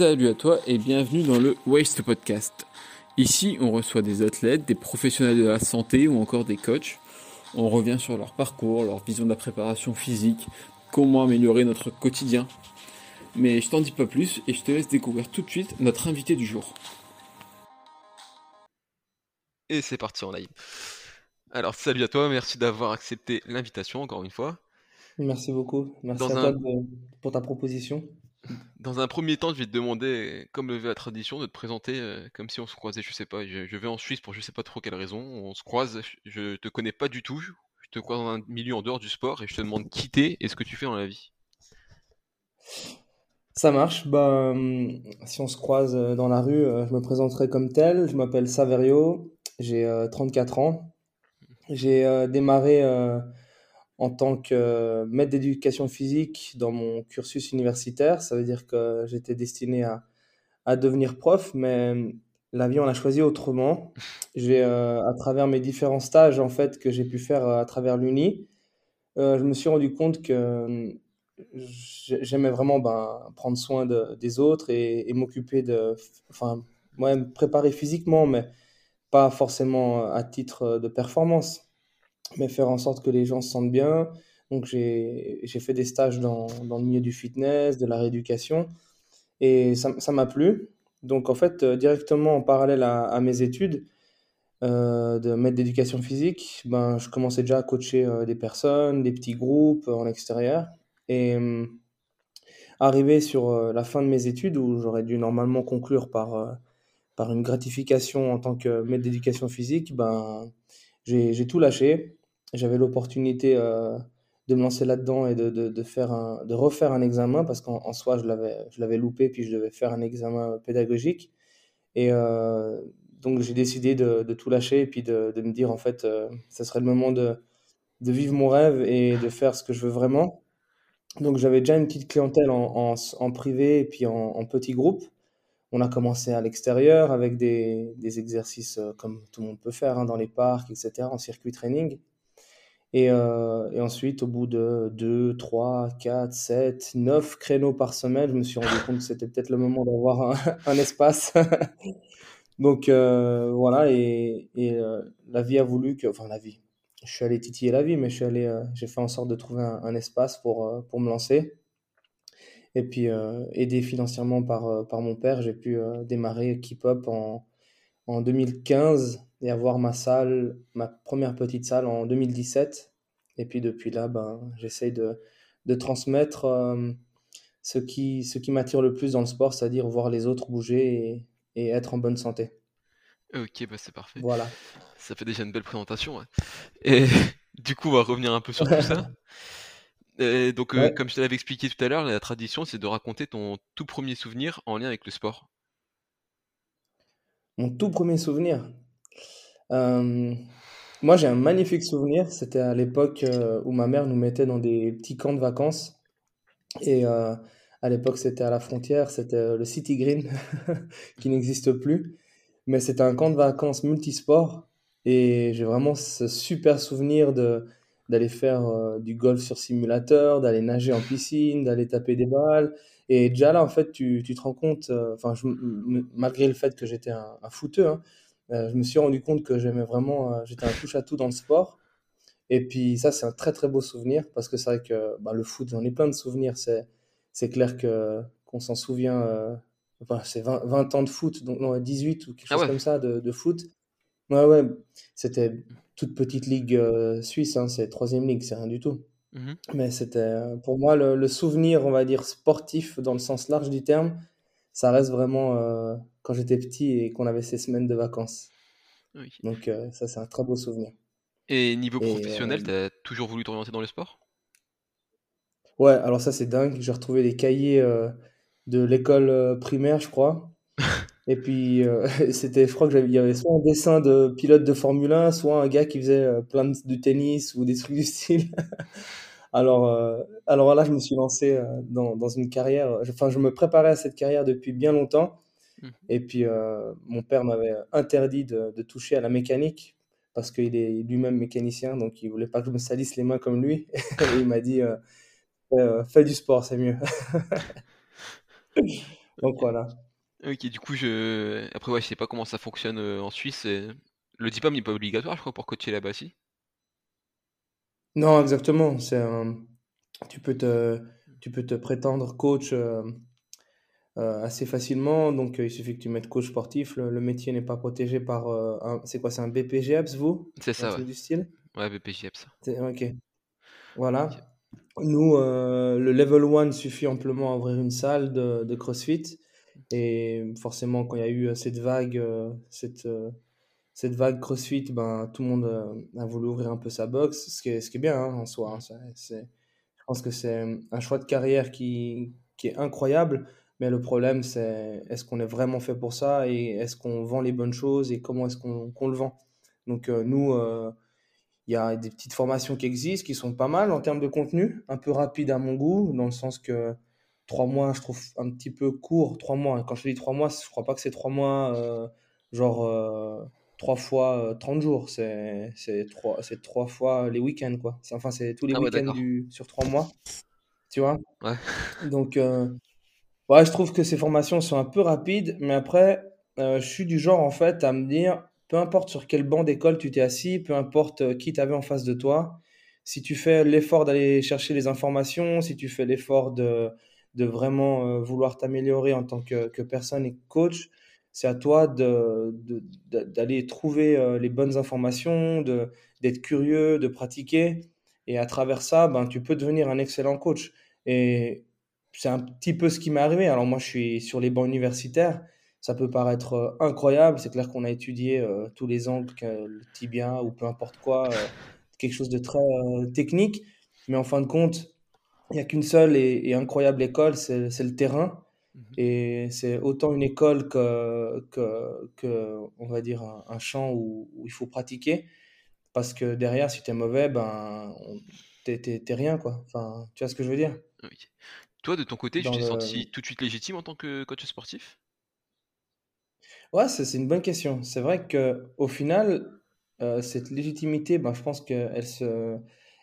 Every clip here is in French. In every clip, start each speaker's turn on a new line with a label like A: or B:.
A: Salut à toi et bienvenue dans le Waste Podcast. Ici, on reçoit des athlètes, des professionnels de la santé ou encore des coachs. On revient sur leur parcours, leur vision de la préparation physique, comment améliorer notre quotidien. Mais je t'en dis pas plus et je te laisse découvrir tout de suite notre invité du jour.
B: Et c'est parti en live. Alors salut à toi, merci d'avoir accepté l'invitation encore une fois.
C: Merci beaucoup. Merci à toi pour ta proposition.
B: Dans un premier temps, je vais te demander, comme le veut la tradition, de te présenter euh, comme si on se croisait, je sais pas, je, vais en Suisse pour je sais pas trop quelle raison, on se croise, je te connais pas du tout, je te croise dans un milieu en dehors du sport et je te demande qui t'es et ce que tu fais dans la vie.
C: Ça marche, bah, hum, si on se croise euh, dans la rue, euh, je me présenterai comme tel, je m'appelle Saverio, j'ai 34 ans, j'ai démarré en tant que maître d'éducation physique dans mon cursus universitaire. Ça veut dire que j'étais destiné à, à, devenir prof, mais la vie, on a choisi autrement. J'ai, euh, à travers mes différents stages en fait, que j'ai pu faire à travers l'Uni, euh, je me suis rendu compte que j'aimais vraiment ben, prendre soin de, des autres et, m'occuper de. Enfin, moi, me préparer physiquement, mais pas forcément à titre de performance mais faire en sorte que les gens se sentent bien. Donc j'ai fait des stages dans, dans, le milieu du fitness, de la rééducation, et ça m'a plu. Donc en fait, euh, directement en parallèle à, mes études euh, de maître d'éducation physique, ben, je commençais déjà à coacher euh, des personnes, des petits groupes en extérieur. Et arrivé sur la fin de mes études, où j'aurais dû normalement conclure par, par une gratification en tant que maître d'éducation physique, ben, j'ai tout lâché j'avais l'opportunité euh, de me lancer là-dedans et de, de, faire un, de refaire un examen parce qu'en soi, je l'avais, je l'avais loupé, puis je devais faire un examen pédagogique. Et euh, donc, j'ai décidé de, de, tout lâcher et puis de, de me dire, en fait, euh, ce serait le moment de, de vivre mon rêve et de faire ce que je veux vraiment. Donc, j'avais déjà une petite clientèle en, en, privé et puis en, en, petit groupe. On a commencé à l'extérieur avec des, des exercices comme tout le monde peut faire hein, dans les parcs, etc., en circuit training. Et, euh, et, ensuite, au bout de 2, 3, 4, 7, 9 créneaux par semaine, je me suis rendu compte que c'était peut-être le moment d'avoir un, un, espace. Donc euh, voilà, et, et euh, la vie a voulu que, enfin la vie, je suis allé titiller la vie, mais je suis allé, j'ai fait en sorte de trouver un, un espace pour, pour me lancer. Et puis, aidé financièrement par, par mon père, j'ai pu démarrer Keep Up en, en 2015 et avoir ma salle, ma première petite salle en 2017. Et puis depuis là, ben, j'essaye de, de, transmettre euh, ce qui, ce qui m'attire le plus dans le sport, c'est-à-dire voir les autres bouger et, et, être en bonne santé.
B: Ok, bah c'est parfait.
C: Voilà.
B: Ça fait déjà une belle présentation. Et du coup, on va revenir un peu sur tout ça. Et donc, euh, comme je te l'avais expliqué tout à l'heure, la tradition, c'est de raconter ton tout premier souvenir en lien avec le sport.
C: Mon tout premier souvenir euh, moi, j'ai un magnifique souvenir. C'était à l'époque euh, où ma mère nous mettait dans des petits camps de vacances. Et euh, à l'époque, c'était à la frontière, c'était le City Green, qui n'existe plus. Mais c'était un camp de vacances multisport. Et j'ai vraiment ce super souvenir de d'aller faire du golf sur simulateur, d'aller nager en piscine, d'aller taper des balles. Et déjà là, en fait, tu, tu te rends compte, malgré le fait que j'étais un, un hein, je me suis rendu compte que j'aimais vraiment, euh, j'étais un touche-à-tout dans le sport. Et puis ça, c'est un très très beau souvenir parce que c'est vrai que bah, le foot, j'en ai plein de souvenirs. C'est, c'est clair que, qu'on s'en souvient. Euh, enfin, c'est 20, 20, ans de foot, donc non, 18 ou quelque ah chose comme ça de, de, foot. Ouais, ouais, c'était toute petite ligue suisse, hein, c'est troisième ligue, c'est rien du tout. Mmh Mais c'était pour moi le, le, souvenir, on va dire, sportif dans le sens large du terme, ça reste vraiment euh, quand j'étais petit et qu'on avait ces semaines de vacances. Donc euh, ça, c'est un très beau souvenir.
B: Et niveau professionnel, euh, tu as toujours voulu t'orienter dans le sport?
C: Ouais, alors ça c'est dingue. J'ai retrouvé des cahiers de l'école primaire, je crois. Et puis, c'était, je crois qu'il y avait soit un dessin de pilote de Formule 1, soit un gars qui faisait plein de, du tennis ou des trucs du style. Alors, euh, alors là, je me suis lancé euh, dans, dans, une carrière. Enfin, je me préparais à cette carrière depuis bien longtemps. Mmh. Et puis, euh, mon père m'avait interdit de, de, toucher à la mécanique parce qu'il est lui-même mécanicien, donc il voulait pas que je me salisse les mains comme lui. et il m'a dit fais du sport, c'est mieux. Donc voilà.
B: Ok, du coup, je. Après, ouais, je sais pas comment ça fonctionne euh, en Suisse. Le diplôme n'est pas obligatoire, je crois, pour coacher là-bas, si?
C: Non, exactement. C'est tu peux te, tu peux te prétendre coach euh, euh, assez facilement. Donc, il suffit que tu mettes coach sportif. Le, métier n'est pas protégé par un. C'est quoi? C'est un BPGEPS, vous?
B: C'est ça, ouais.
C: du style?
B: Ouais, BPGEPS.
C: Ok. Voilà. Nous, le level 1 suffit amplement à ouvrir une salle de, de CrossFit. Et forcément, quand il y a eu cette vague, cette, cette vague CrossFit, ben, tout le monde a voulu ouvrir un peu sa box, ce qui est, ce qui est bien hein, en soi. Hein. je pense que c'est un choix de carrière qui, qui est incroyable, mais le problème, c'est est-ce qu'on est vraiment fait pour ça et est-ce qu'on vend les bonnes choses et comment est-ce qu'on, qu'on le vend? Donc nous, il y a des petites formations qui existent, qui sont pas mal en termes de contenu, un peu rapide à mon goût, dans le sens que trois mois, je trouve un petit peu court. Trois mois, quand je dis trois mois, je crois pas que c'est trois mois, euh, genre euh, trois fois 30 euh, jours. C'est trois, trois fois les week-ends, quoi. Enfin, c'est tous les ah week-ends sur trois mois. Tu vois
B: ouais.
C: Donc, ouais, je trouve que ces formations sont un peu rapides, mais après, je suis du genre, en fait, à me dire, peu importe sur quel banc d'école tu t'es assis, peu importe qui t'avait en face de toi, si tu fais l'effort d'aller chercher les informations, si tu fais l'effort de de vraiment euh, vouloir t'améliorer en tant que, que, personne et coach, c'est à toi d'aller trouver euh, les bonnes informations, d'être curieux, de pratiquer. Et à travers ça, ben, tu peux devenir un excellent coach. Et c'est un petit peu ce qui m'est arrivé. Alors moi, je suis sur les bancs universitaires. Ça peut paraître euh, incroyable. C'est clair qu'on a étudié tous les angles, le tibia ou peu importe quoi, quelque chose de très technique. Mais en fin de compte, il n'y a qu'une seule et, incroyable école, c'est le terrain. Mhm. Et c'est autant une école que, que, on va dire, un, champ où, il faut pratiquer. Parce que derrière, si tu es mauvais, ben, t'es rien, quoi. Enfin, tu vois ce que je veux dire?
B: Toi, de ton côté, tu t'es senti tout de suite légitime en tant que coach sportif?
C: Ouais, c'est une bonne question. C'est vrai qu'au final, euh, cette légitimité, ben, je pense qu'elle se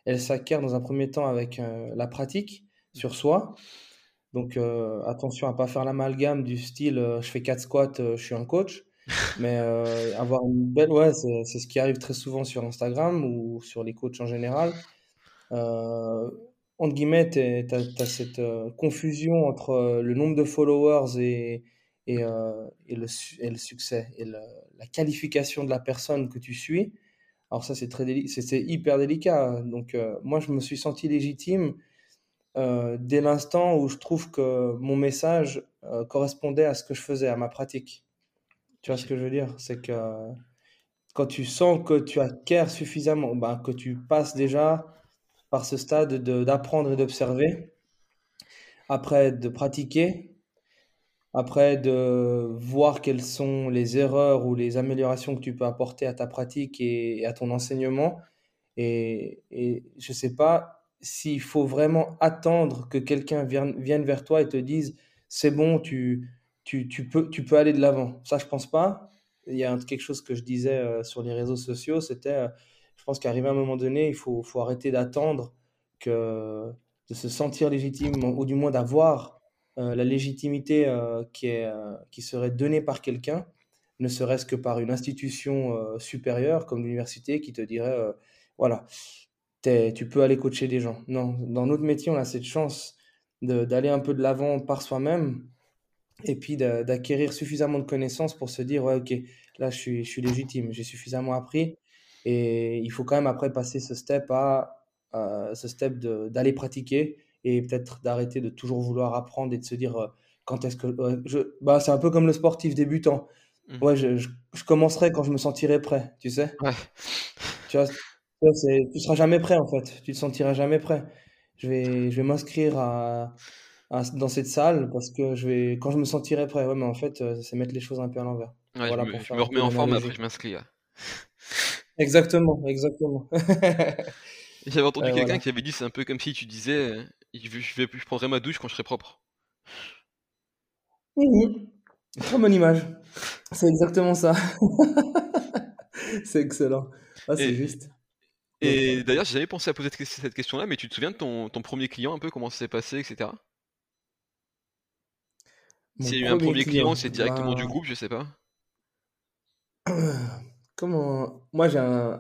C: elle s'acquiert dans un premier temps avec euh, la pratique sur soi. Donc euh, attention à pas faire l'amalgame du style euh, je fais 4 squats, je suis un coach. Mais avoir une belle, ouais, c'est ce qui arrive très souvent sur Instagram ou sur les coachs en général. entre guillemets, tu as, cette confusion entre le nombre de followers et, et, et, le, et le, succès et la qualification de la personne que tu suis. Alors ça, c'est très c'est hyper délicat. Donc euh, moi, je me suis senti légitime euh, dès l'instant où je trouve que mon message euh, correspondait à ce que je faisais, à ma pratique. Tu vois ce que je veux dire? C'est que quand tu sens que tu acquiers suffisamment, ben, que tu passes déjà par ce stade d'apprendre et d'observer, après de pratiquer, après, de voir quelles sont les erreurs ou les améliorations que tu peux apporter à ta pratique et, à ton enseignement. Et, je ne sais pas s'il faut vraiment attendre que quelqu'un vienne, vers toi et te dise c'est bon, tu, tu, tu, peux, tu peux aller de l'avant. Ça, je pense pas. Il y a quelque chose que je disais euh, sur les réseaux sociaux, c'était, euh, je pense qu'arrivé à un moment donné, il faut, faut arrêter d'attendre que de se sentir légitime, ou du moins d'avoir euh, la légitimité qui, est, qui serait donnée par quelqu'un, ne serait-ce que par une institution supérieure comme l'université qui te dirait, voilà, tu peux aller coacher des gens. Non, dans notre métier, on a cette chance d'aller un peu de l'avant par soi-même et puis d'acquérir suffisamment de connaissances pour se dire, ouais, ok, là, je suis, je suis légitime, j'ai suffisamment appris. Et il faut quand même après passer ce step à, à ce step d'aller pratiquer et peut-être d'arrêter de toujours vouloir apprendre et de se dire euh, quand est-ce que je bah c'est un peu comme le sportif débutant mmh. ouais je, je, commencerai quand je me sentirai prêt tu sais tu vois tu seras jamais prêt en fait tu te sentiras jamais prêt je vais je vais m'inscrire à, dans cette salle parce que je vais quand je me sentirai prêt ouais mais en fait euh, c'est mettre les choses un peu à l'envers
B: voilà, je, me, je me remets en forme après je m'inscris
C: exactement exactement
B: j'avais entendu quelqu'un qui avait dit c'est un peu comme si tu disais je, vais, je prendrai ma douche quand je serai propre.
C: Mmh. Très bonne image. C'est exactement ça. c'est excellent. Ah, c'est juste.
B: Et d'ailleurs, j'avais pensé à poser cette question-là, mais tu te souviens de ton, ton, premier client un peu, comment ça s'est passé, etc.
C: Mon
B: S'il y a eu un premier client, c'est directement du
C: bah,
B: groupe, je sais pas.
C: comment... Moi, j'ai un,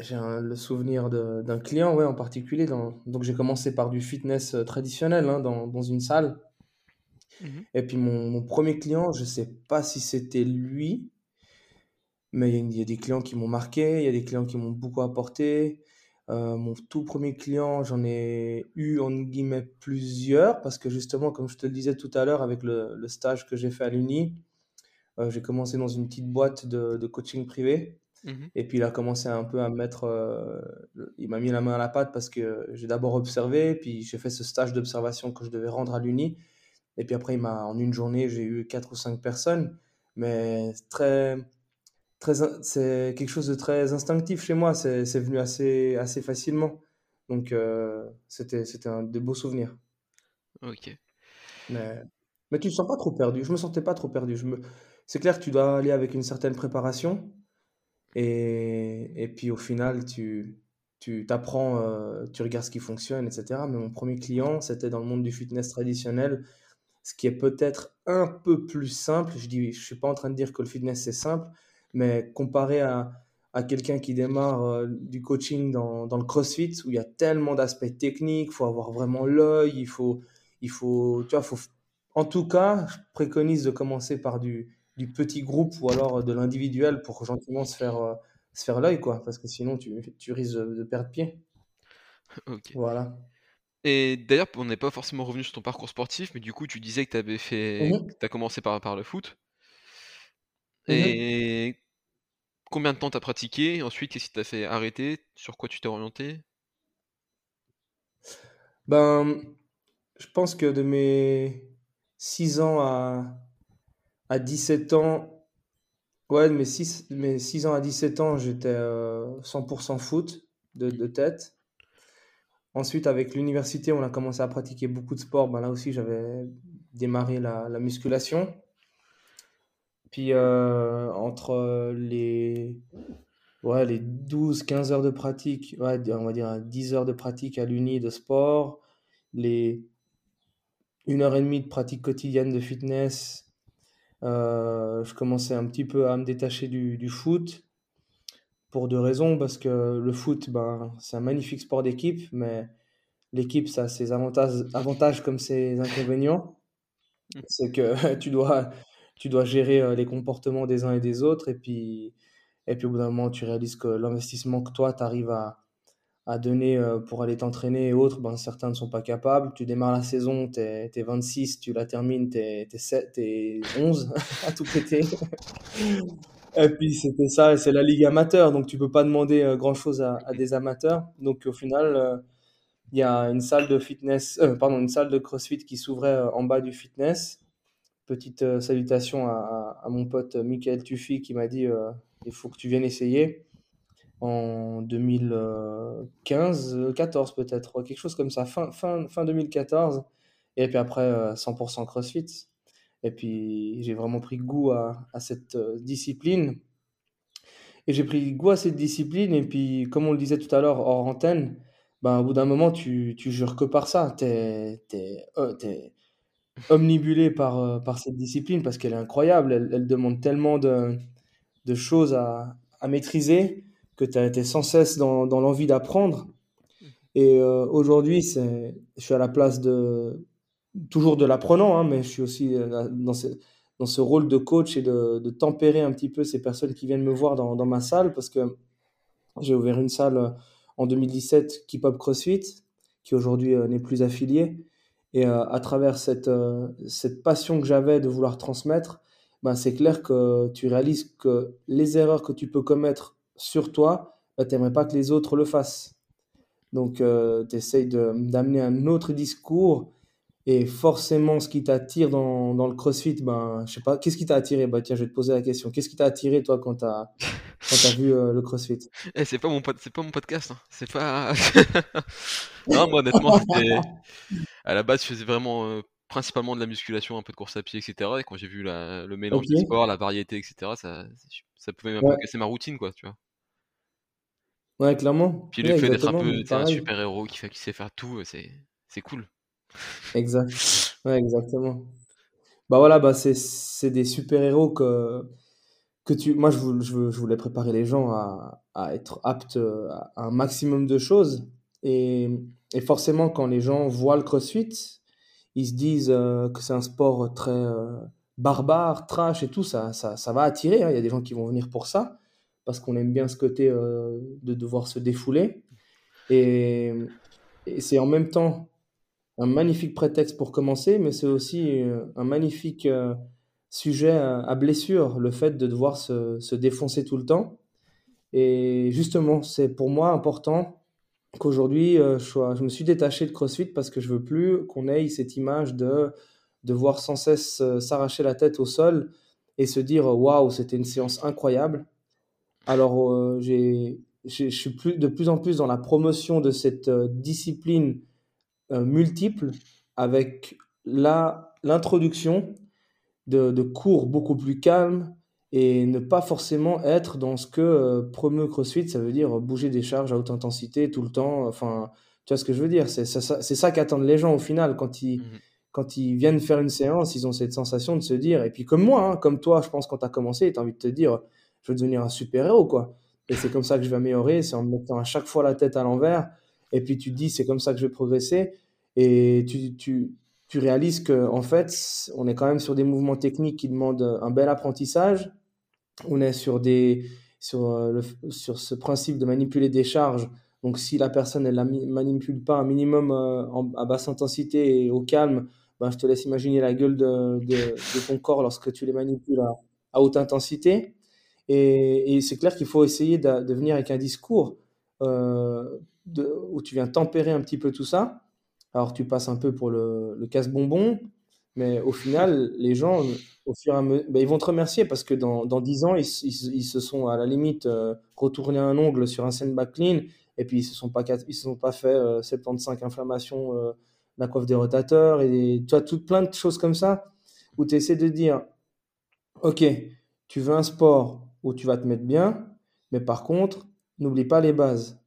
C: j'ai un- le souvenir de- d'un client, ouais, en particulier. Dans... Donc, j'ai commencé par du fitness euh, traditionnel, hein, dans, dans une salle.
B: Mhm.
C: Et puis, mon, mon premier client, je sais pas si c'était lui, mais il y, a il y a des clients qui m'ont marqué, il y a des clients qui m'ont beaucoup apporté. Euh, mon tout premier client, j'en ai eu, en guillemets, plusieurs, parce que justement, comme je te le disais tout à l'heure, avec le, le stage que j'ai fait à l'Uni, euh, j'ai commencé dans une petite boîte de, de coaching privé.
B: Mhm.
C: Et puis il a commencé un peu à me mettre, euh, il m'a mis la main à la pâte parce que j'ai d'abord observé, puis j'ai fait ce stage d'observation que je devais rendre à l'Uni. Et puis après, il m'a, en une journée, j'ai eu quatre ou cinq personnes. Mais très, c'est quelque chose de très instinctif chez moi. C'est, venu assez, assez facilement. Donc euh, c'était, c'était un de beaux souvenirs.
B: Ok.
C: Mais, mais tu ne te sens pas trop perdu. Je me sentais pas trop perdu. Je me... C'est clair que tu dois aller avec une certaine préparation. Et, et puis au final, tu, tu t'apprends, euh, tu regardes ce qui fonctionne, etc. Mais mon premier client, c'était dans le monde du fitness traditionnel, ce qui est peut-être un peu plus simple. Je dis, je suis pas en train de dire que le fitness c'est simple, mais comparé à, à quelqu'un qui démarre euh, du coaching dans, dans le CrossFit, où il y a tellement d'aspects techniques, il faut avoir vraiment l'œil, il faut, il faut, tu vois, faut, en tout cas, je préconise de commencer par du, du petit groupe ou alors de l'individuel pour gentiment se faire, euh, se faire l'œil, quoi, parce que sinon tu, tu risques de, de perdre pied.
B: Ok.
C: Voilà.
B: Et d'ailleurs, on n'est pas forcément revenu sur ton parcours sportif, mais du coup, tu disais que tu avais fait, que tu as commencé par, par le foot.
C: mhm.
B: Et combien de temps t'as pratiqué? Ensuite, qu'est-ce qui t'a fait arrêter? Sur quoi tu t'es orienté?
C: Ben, je pense que de mes 6 ans à, à 17 ans, ouais, de mes 6, mes 6 ans à 17 ans, j'étais euh, 100% foot de, de tête. Ensuite, avec l'université, on a commencé à pratiquer beaucoup de sports. Ben, là aussi, j'avais démarré la, la musculation. Puis, euh, entre les, ouais, les 12-15 heures de pratique, ouais, on va dire 10 heures de pratique à l'uni de sport, les une heure et demie de pratique quotidienne de fitness, euh, je commençais un petit peu à me détacher du, du foot pour deux raisons. Parce que le foot, ben, c'est un magnifique sport d'équipe, mais l'équipe, ça a ses avantages, avantages comme ses inconvénients.
B: Mhm.
C: C'est que tu dois, tu dois gérer euh, les comportements des uns et des autres. Et puis, et puis au bout d'un moment, tu réalises que l'investissement que toi, tu arrives à, à donner euh, pour aller t'entraîner et autres, ben, certains ne sont pas capables. Tu démarres la saison, tu es, 26, tu la termines, tu es, 11 à tout péter. Et puis c'était ça, et c'est la ligue amateur, donc tu peux pas demander euh, grand-chose à, à des amateurs. Donc au final, euh, il y a une salle de fitness, euh, pardon, une salle de CrossFit qui s'ouvrait en bas du fitness. Petite euh, salutation à, à- mon pote euh, Michael Tuffy qui m'a dit euh, il faut que tu viennes essayer en 2015, euh, 14 peut-être, quelque chose comme ça, fin, fin, fin 2014. Et puis après, euh, 100% CrossFit. Et puis j'ai vraiment pris goût à, à cette discipline. Et j'ai pris goût à cette discipline. Et puis, comme on le disait tout à l'heure, hors antenne, ben, au bout d'un moment, tu, tu jures que par ça. Tu es, omnibulé par, euh, par cette discipline parce qu'elle est incroyable. Elle, elle demande tellement de, de choses à, à maîtriser que tu as été sans cesse dans, dans l'envie d'apprendre. Et euh, aujourd'hui, c'est, je suis à la place de toujours de l'apprenant, hein, mais je suis aussi euh, dans ce, dans ce rôle de coach et de, de tempérer un petit peu ces personnes qui viennent me voir dans, dans ma salle parce que j'ai ouvert une salle en 2017, Keep Up CrossFit, qui aujourd'hui n'est plus affiliée. Et euh, à travers cette, euh, cette passion que j'avais de vouloir transmettre, ben, c'est clair que tu réalises que les erreurs que tu peux commettre sur toi, ben, tu n'aimerais pas que les autres le fassent. Donc, euh, tu essayes d'amener un autre discours. Et forcément, ce qui t'attire dans, dans le CrossFit, ben, je sais pas, qu'est-ce qui t'a attiré? Bah, tiens, je vais te poser la question. Qu'est-ce qui t'a attiré, toi, quand tu as, t'as vu euh, le CrossFit?
B: Eh, c'est pas mon pod- pas mon podcast, hein. C'est pas. Non, moi honnêtement, c'était. À la base, je faisais vraiment euh, principalement de la musculation, un peu de course à pied, etc. Et quand j'ai vu la- le mélange
C: Ok.
B: des sports, la variété, etc., ça, ça pouvait peu
C: Ouais,
B: casser ma routine, quoi, tu vois.
C: ouais, clairement.
B: Puis le fait d'être un peu, un
C: Pareil.
B: super-héros qui fait, qui sait faire tout, c'est, c'est cool.
C: Exact. Ouais, exactement. Bah voilà, bah c'est c'est des super-héros que que tu moi je je je voulais préparer les gens à à être aptes, à un maximum de choses et et forcément quand les gens voient le CrossFit, ils se disent, euh, que c'est un sport très, euh, barbare, trash et tout, ça ça ça va attirer, hein. Il y a des gens qui vont venir pour ça, parce qu'on aime bien ce côté, euh, de devoir se défouler et et c'est en même temps un magnifique prétexte pour commencer, mais c'est aussi, un magnifique, sujet à, blessure, le fait de devoir se, défoncer tout le temps. Et justement, c'est pour moi important qu'aujourd'hui, euh, je, me suis détaché de CrossFit parce que je veux plus qu'on ait cette image de devoir sans cesse euh, s'arracher la tête au sol et se dire waouh, c'était une séance incroyable. Alors, euh, je suis de plus en plus dans la promotion de cette discipline multiple avec l'introduction de, cours beaucoup plus calmes et ne pas forcément être dans ce que euh, promeut CrossFit, ça veut dire bouger des charges à haute intensité tout le temps. Enfin, tu vois ce que je veux dire? C'est ça, ça qu'attendent les gens au final quand ils, mmh quand ils viennent faire une séance, ils ont cette sensation de se dire, et puis comme moi, hein, comme toi, je pense quand tu as commencé, tu as envie de te dire, je veux devenir un super-héros, quoi. Et c'est comme ça que je vais améliorer, c'est en me mettant à chaque fois la tête à l'envers. Et puis tu te dis, c'est comme ça que je vais progresser. Et tu, tu, tu réalises que en fait, on est quand même sur des mouvements techniques qui demandent un bel apprentissage. On est sur des sur, euh, le, sur ce principe de manipuler des charges. Donc, si la personne elle la manipule pas un minimum euh, à basse intensité et au calme, ben, je te laisse imaginer la gueule de, de, ton corps lorsque tu les manipules à, haute intensité. Et, c'est clair qu'il faut essayer de, de, venir avec un discours euh, où tu viens tempérer un petit peu tout ça alors tu passes un peu pour le, le casse-bonbon, mais au final, les gens, au fur et à mesure, ben, ils vont te remercier parce que dans, dans 10 ans, ils, se sont à la limite euh, retournés un ongle sur un sandbag clean et puis ils se se sont pas fait 75 euh, inflammations euh, la coiffe des rotateurs et tu as tout plein de choses comme ça où tu essaies de dire Ok, tu veux un sport où tu vas te mettre bien, mais par contre, n'oublie pas les bases.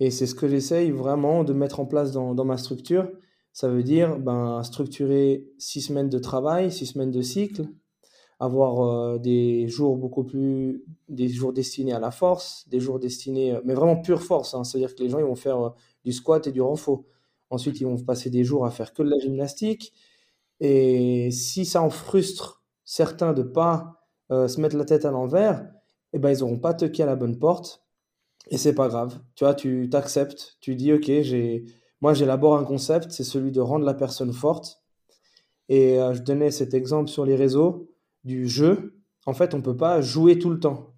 C: Et c'est ce que j'essaye vraiment de mettre en place dans, ma structure. Ça veut dire ben, structurer six semaines de travail, six semaines de cycle, avoir euh, des jours beaucoup plus, des jours destinés à la force, des jours destinés, euh, mais vraiment pure force. Hein. C'est-à-dire que les gens ils vont faire euh, du squat et du renfort. Ensuite, ils vont passer des jours à faire que de la gymnastique. Et si ça en frustre certains de pas se mettre la tête à l'envers, eh ben, ils n'auront pas toqué à la bonne porte et c'est pas grave. Tu vois, tu t'acceptes, tu dis ok, j'ai, moi j'élabore un concept, c'est celui de rendre la personne forte. Et euh, je donnais cet exemple sur les réseaux du jeu. En fait, on peut pas jouer tout le temps.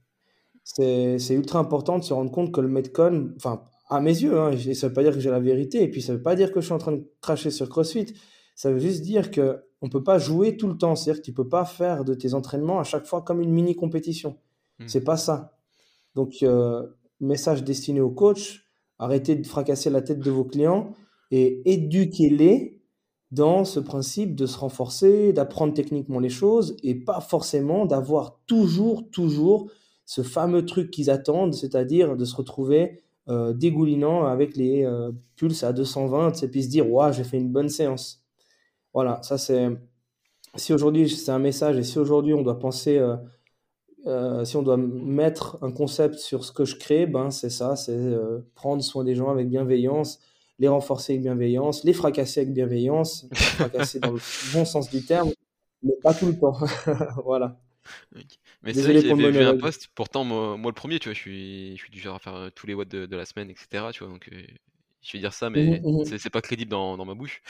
C: C'est, ultra important de se rendre compte que le Metcon, enfin, à mes yeux, hein, ça veut pas dire que j'ai la vérité, et puis ça veut pas dire que je suis en train de cracher sur CrossFit. Ça veut juste dire que on peut pas jouer tout le temps. C'est-à-dire que tu peux pas faire de tes entraînements à chaque fois comme une mini compétition. Hmm. C'est pas ça. Donc, euh, message destiné au coach, arrêtez de fracasser la tête de vos clients et éduquez-les dans ce principe de se renforcer, d'apprendre techniquement les choses et pas forcément d'avoir toujours, toujours ce fameux truc qu'ils attendent, c'est-à-dire de se retrouver euh, dégoulinant avec les euh, pulses à 220 et puis se dire, ouais, j'ai fait une bonne séance. Voilà, ça c'est. Si aujourd'hui c'est un message et si aujourd'hui on doit penser euh, euh, si on doit mettre un concept sur ce que je crée, ben c'est ça, c'est euh, prendre soin des gens avec bienveillance, les renforcer avec bienveillance, les fracasser avec bienveillance, fracasser dans le bon sens du terme, mais pas tout le temps. voilà.
B: Mais c'est vrai que j'avais vu un post, pourtant moi, le premier, tu vois, je suis, je suis du genre à faire euh, tous les watts de, la semaine, etc. Tu vois, donc je vais dire ça, mais mmh mmh c'est pas crédible dans, dans ma bouche.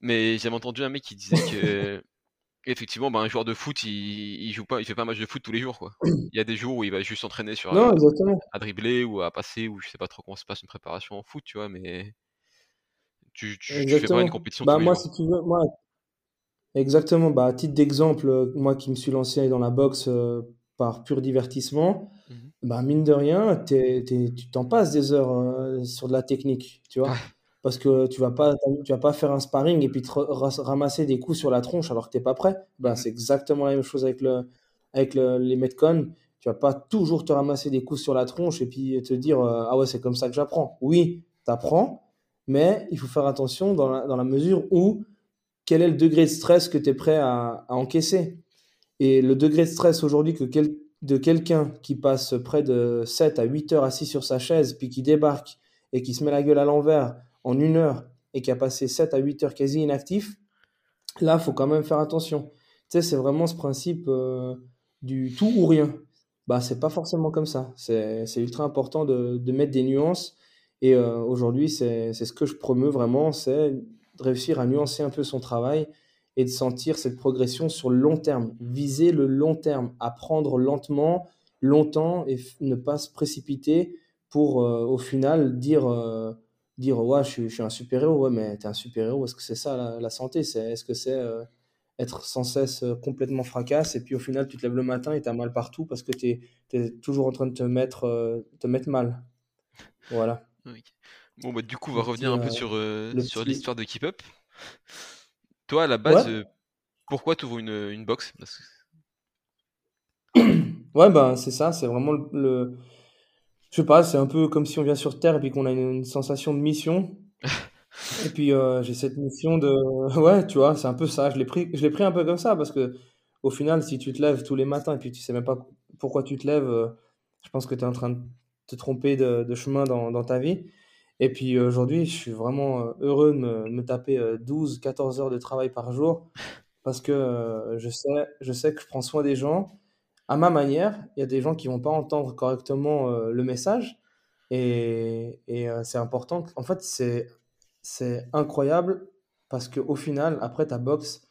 B: Mais j'avais entendu un mec qui disait que effectivement, bah, un joueur de foot, il, il, joue pas, il fait pas un match de foot tous les jours, quoi. Il y a des jours où il va juste s'entraîner sur à, dribbler ou à passer ou je sais pas trop comment se passe une préparation en foot, tu vois, mais tu, tu, fais pas une compétition
C: bah, moi, si tu veux, moi, exactement. Bah, à titre d'exemple, euh, moi qui me suis lancé dans la boxe euh, par pur divertissement, mmh bah, mine de rien, tu t'en passes des heures euh, sur de la technique, tu vois parce que tu vas pas tu vas pas faire un sparring et puis te ramasser des coups sur la tronche alors que tu n'es pas prêt. Ben, c'est exactement la même chose avec le avec le, les metcon. Tu vas pas toujours te ramasser des coups sur la tronche et puis te dire euh, ah ouais c'est comme ça que j'apprends. Oui, tu apprends, mais il faut faire attention dans la, dans la mesure où quel est le degré de stress que tu es prêt à, encaisser. Et le degré de stress aujourd'hui que de quelqu'un qui passe près de 7 à 8 heures assis sur sa chaise, puis qui débarque et qui se met la gueule à l'envers en une heure et qui a passé 7 à 8 heures quasi inactif, là, faut quand même faire attention. Tu sais, c'est vraiment ce principe euh, du tout ou rien. Bah, c'est pas forcément comme ça. C'est ultra important de, mettre des nuances. Et euh, aujourd'hui, c'est ce que je promeux vraiment, c'est de réussir à nuancer un peu son travail et de sentir cette progression sur le long terme. Viser le long terme, apprendre lentement, longtemps et ne pas se précipiter pour euh, au final dire dire ouais je suis, un super héros ouais mais t'es un super héros est-ce que c'est ça la, santé? C'est est-ce que c'est euh, être sans cesse euh, complètement fracasse et puis au final tu te lèves le matin et t'as mal partout parce que tu es, toujours en train de te mettre euh, te mettre mal. Voilà.
B: Bon bah du coup on va revenir un peu sur sur l'histoire de Keep Up. Toi à la base pourquoi tu ouvres une, une box?
C: Ouais bah c'est ça c'est vraiment le je sais pas, c'est un peu comme si on vient sur Terre et puis qu'on a une, sensation de mission. et puis euh, j'ai cette mission de. Ouais, tu vois, c'est un peu ça. Je l'ai pris, je l'ai pris un peu comme ça parce que au final, si tu te lèves tous les matins et puis tu sais même pas pourquoi tu te lèves, euh, je pense que tu es en train de te tromper de, chemin dans, dans, ta vie. Et puis aujourd'hui, je suis vraiment euh, heureux de me, me taper 12, 14 heures de travail par jour parce que je sais, je sais que je prends soin des gens à ma manière. Il y a des gens qui vont pas entendre correctement euh, le message. Et, euh, c'est important. En fait, c'est, incroyable parce qu'au final, après ta boxe,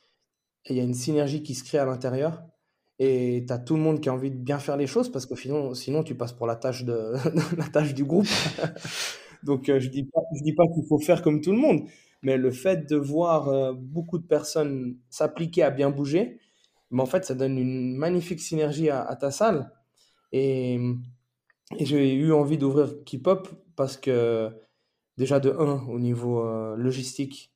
C: il y a une synergie qui se crée à l'intérieur. Et tu as tout le monde qui a envie de bien faire les choses parce que sinon, sinon tu passes pour la tâche, de, la tâche du groupe. Donc, euh, je ne dis dis pas qu'il faut faire comme tout le monde, mais le fait de voir beaucoup de personnes s'appliquer à bien bouger, mais en fait, ça donne une magnifique synergie à, ta salle. Et, j'ai eu envie d'ouvrir Keep parce que, déjà de 1, au niveau euh, logistique,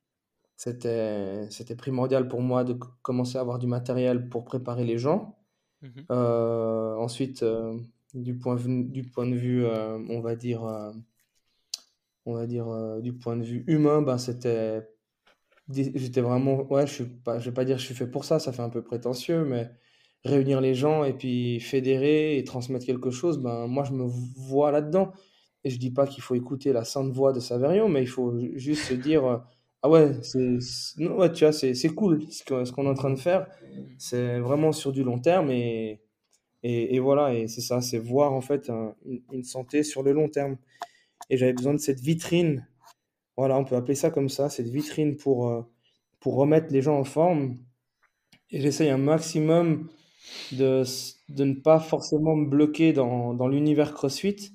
C: c'était, primordial pour moi de commencer à avoir du matériel pour préparer les gens. Mmh euh, ensuite, euh, du, point de, du point de vue, on va dire, on va dire du point de vue humain, ben, c'était J'étais vraiment, ouais, je suis pas, je vais pas dire je suis fait pour ça, ça fait un peu prétentieux, mais réunir les gens et puis fédérer et transmettre quelque chose, ben moi je me vois là-dedans. Et je dis pas qu'il faut écouter la sainte voix de Saverio, mais il faut juste se dire, ah ouais, c'est, ouais, tu vois, c'est, cool ce qu'on est en train de faire. C'est vraiment sur du long terme et, et, voilà, et c'est ça, c'est voir en fait une santé sur le long terme. Et j'avais besoin de cette vitrine voilà, on peut appeler ça comme ça, cette vitrine pour, euh, pour remettre les gens en forme. Et j'essaye un maximum de, de ne pas forcément me bloquer dans, dans l'univers CrossFit.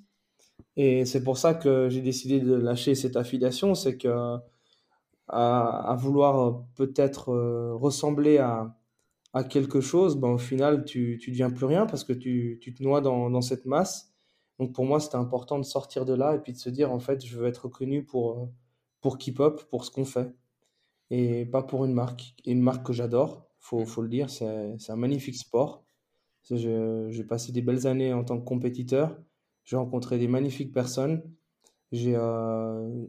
C: Et c'est pour ça que j'ai décidé de lâcher cette affiliation, c'est que à, à vouloir peut-être euh, ressembler à, à quelque chose, ben, au final, tu ne deviens plus rien parce que tu, tu te noies dans, dans cette masse. Donc pour moi, c'était important de sortir de là et puis de se dire, en fait, je veux être reconnu pour, euh, pour K-pop, pour ce qu'on fait, et pas pour une marque. une marque que j'adore, faut, faut le dire, c'est un magnifique sport. J'ai passé des belles années en tant que compétiteur, j'ai rencontré des magnifiques personnes, j'ai euh,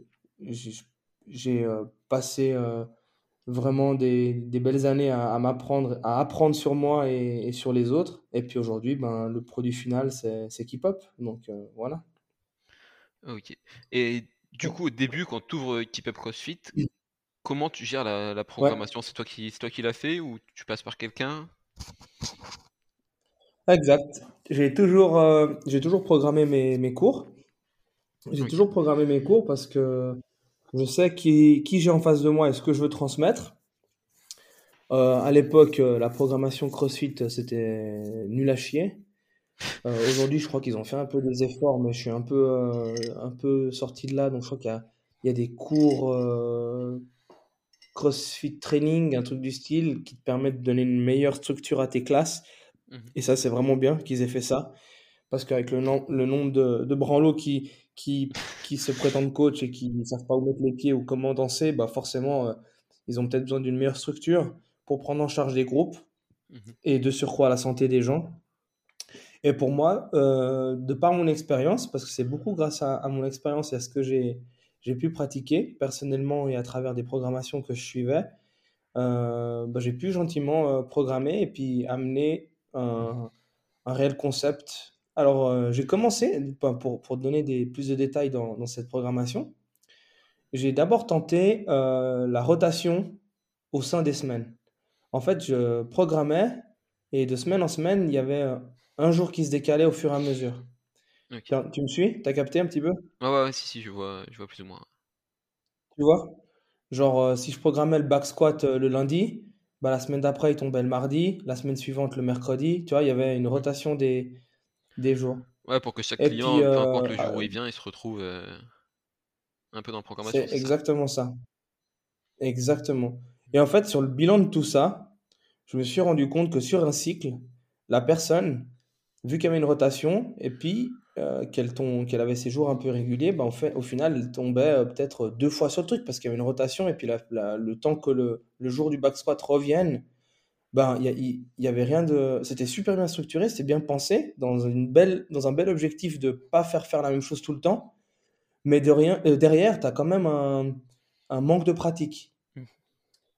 C: euh, passé euh, vraiment des, des, belles années à, m'apprendre, à apprendre sur moi et, et, sur les autres. Et puis aujourd'hui, ben, le produit final, c'est K-pop. Donc euh, voilà.
B: Ok. Et du coup, au début, quand tu ouvres Keep Up CrossFit, comment tu gères la, programmation? C'est toi qui, toi qui l'as fait ou tu passes par quelqu'un?
C: Exact. J'ai toujours, euh, j'ai toujours programmé mes, mes cours. J'ai toujours programmé mes cours parce que je sais qui, qui j'ai en face de moi et ce que je veux transmettre. Euh, à l'époque, euh, la programmation CrossFit, c'était nul à chier. Euh, aujourd'hui, je crois qu'ils ont fait un peu des efforts, mais je suis un peu, euh, un peu sorti de là. Donc, je crois qu'il y a, il y a des cours euh, CrossFit Training, un truc du style, qui te permettent de donner une meilleure structure à tes classes. Mmh Et ça, c'est vraiment bien qu'ils aient fait ça. Parce qu'avec le, le nombre de, de branlots qui, qui, qui se prétendent coach et qui ne savent pas où mettre les pieds ou comment danser, bah forcément, ils ont peut-être besoin d'une meilleure structure pour prendre en charge des groupes mmh et de surcroît la santé des gens. Et pour moi, euh, de par mon expérience, parce que c'est beaucoup grâce à, mon expérience et à ce que j'ai pu pratiquer personnellement et à travers des programmations que je suivais, euh, bah, j'ai pu gentiment euh, programmer et puis amener un, un réel concept. Alors, j'ai commencé, pour, pour donner des, plus de détails dans, dans cette programmation, j'ai d'abord tenté la rotation au sein des semaines. En fait, je programmais et de semaine en semaine, il y avait un jour qui se décalait au fur et à mesure. Tu me suis? T'as capté un petit peu?
B: Ouais, ouais, si, si, je vois, je vois plus ou moins.
C: Tu vois? Genre, euh, si je programmais le back squat euh, le lundi, bah, la semaine d'après, il tombait le mardi, la semaine suivante, le mercredi. Tu vois, il y avait une rotation des, des jours.
B: Ouais, pour que chaque client, peu importe le jour où il vient, il se retrouve euh, un peu dans la programmation.
C: C'est exactement ça. Exactement. Et en fait, sur le bilan de tout ça, je me suis rendu compte que sur un cycle, la personne, vu qu'il y avait une rotation, et puis euh, qu'elle avait ses jours un peu réguliers, bah, fait, au final, elle tombait euh, peut-être deux fois sur le truc parce qu'il y avait une rotation et puis le temps que le, le, jour du back squat revienne, ben, il y, avait rien de. C'était super bien structuré, c'était bien pensé, dans, une belle, dans un bel objectif de ne pas faire faire la même chose tout le temps. Mais de rien, euh, derrière, tu as quand même un, un, manque de pratique. Mmh.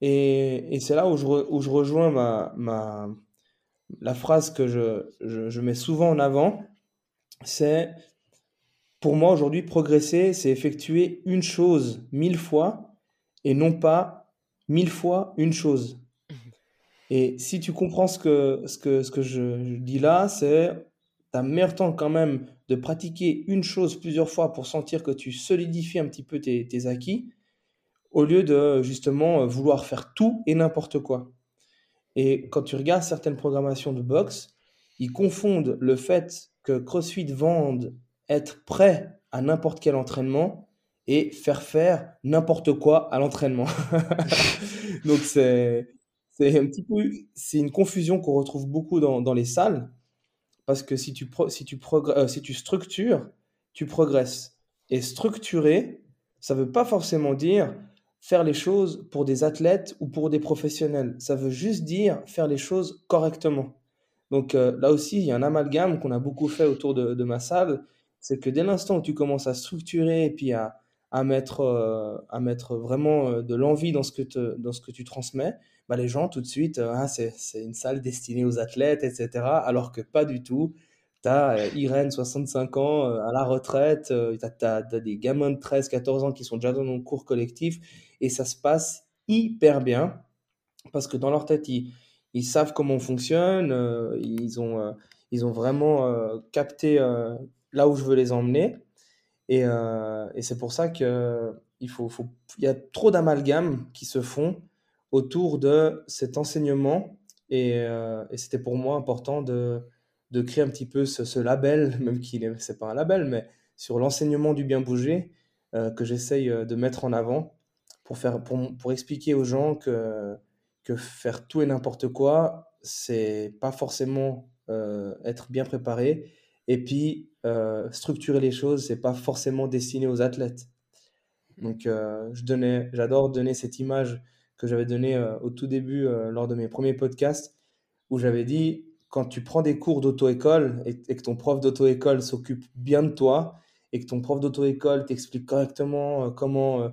C: Et, et c'est là où je, où je rejoins ma, ma, la phrase que je, je, je mets souvent en avant c'est, pour moi aujourd'hui, progresser, c'est effectuer une chose mille fois et non pas mille fois une chose. Et si tu comprends ce que, ce que, ce que je, dis là, c'est tu as meilleur temps quand même de pratiquer une chose plusieurs fois pour sentir que tu solidifies un petit peu tes, tes acquis, au lieu de justement vouloir faire tout et n'importe quoi. Et quand tu regardes certaines programmations de boxe, ils confondent le fait que CrossFit vende être prêt à n'importe quel entraînement et faire faire n'importe quoi à l'entraînement. Donc c'est c'est un petit peu c'est une confusion qu'on retrouve beaucoup dans, dans, les salles parce que si tu si tu euh, si tu structures, tu progresses. Et structurer, ça veut pas forcément dire faire les choses pour des athlètes ou pour des professionnels. Ça veut juste dire faire les choses correctement. Donc euh, là aussi, il y a un amalgame qu'on a beaucoup fait autour de, ma salle. C'est que dès l'instant où tu commences à structurer et puis à, mettre, euh, à mettre vraiment euh, de l'envie dans, ce que dans ce que tu transmets, bah, les gens tout de suite, ah, c'est une salle destinée aux athlètes, etc. Alors que pas du tout. Tu as Irène, 65 ans, à la retraite, tu as, des gamins de 13, 14 ans qui sont déjà dans nos cours collectifs et ça se passe hyper bien parce que dans leur tête, ils, savent comment on fonctionne, euh, ils, ont, euh, ils ont vraiment euh, capté là où je veux les emmener. Et, c'est pour ça qu'il faut, faut, y a trop d'amalgames qui se font autour de cet enseignement. Et, c'était pour moi important de, de créer un petit peu ce, ce label, même qu'il n'est c'est pas un label, mais sur l'enseignement du bien bouger que j'essaye de mettre en avant pour, faire, pour, expliquer aux gens que que faire tout et n'importe quoi, c'est pas forcément euh, être bien préparé. Et puis, euh, structurer les choses, c'est pas forcément destiné aux athlètes. Donc, euh, j'adore donner cette image que j'avais donnée au tout début lors de mes premiers podcasts, où j'avais dit quand tu prends des cours d'auto-école et, et, que ton prof d'auto-école s'occupe bien de toi et que ton prof d'auto-école t'explique correctement comment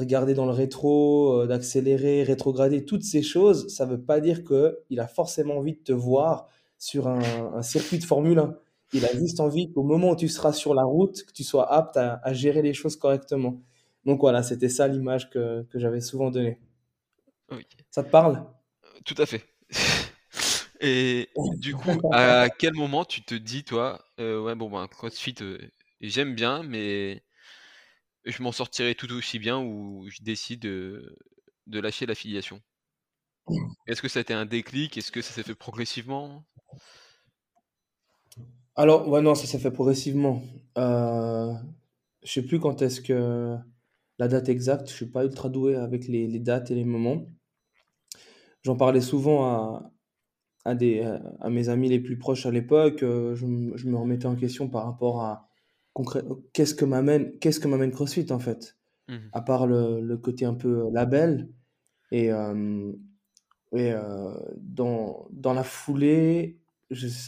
C: regarder dans le rétro, euh, d'accélérer, rétrograder, toutes ces choses, ça ne veut pas dire qu'il a forcément envie de te voir sur un, circuit de Formule 1. Il a juste envie qu'au moment où tu seras sur la route, que tu sois apte à, gérer les choses correctement. Donc voilà, c'était ça l'image que, j'avais souvent donnée. Ça te parle?
B: Tout à fait. Et du coup, à quel moment tu te dis, toi, euh, ouais, bon, ben, CrossFit, euh, j'aime bien, mais je m'en sortirai tout aussi bien ou je décide de, lâcher l'affiliation? Est-ce que ça a été un déclic? Est-ce que ça s'est fait progressivement?
C: Alors, ouais, non, ça s'est fait progressivement. Euh, je sais plus quand est-ce que la date exacte, je suis pas ultra doué avec les, dates et les moments. J'en parlais souvent à, mes amis les plus proches à l'époque. Je, me remettais en question par rapport à, qu'est-ce que m'amène qu'est-ce que m'amène CrossFit en fait? Mmh. À part le, côté un peu euh, label et, euh, et euh, dans, dans la foulée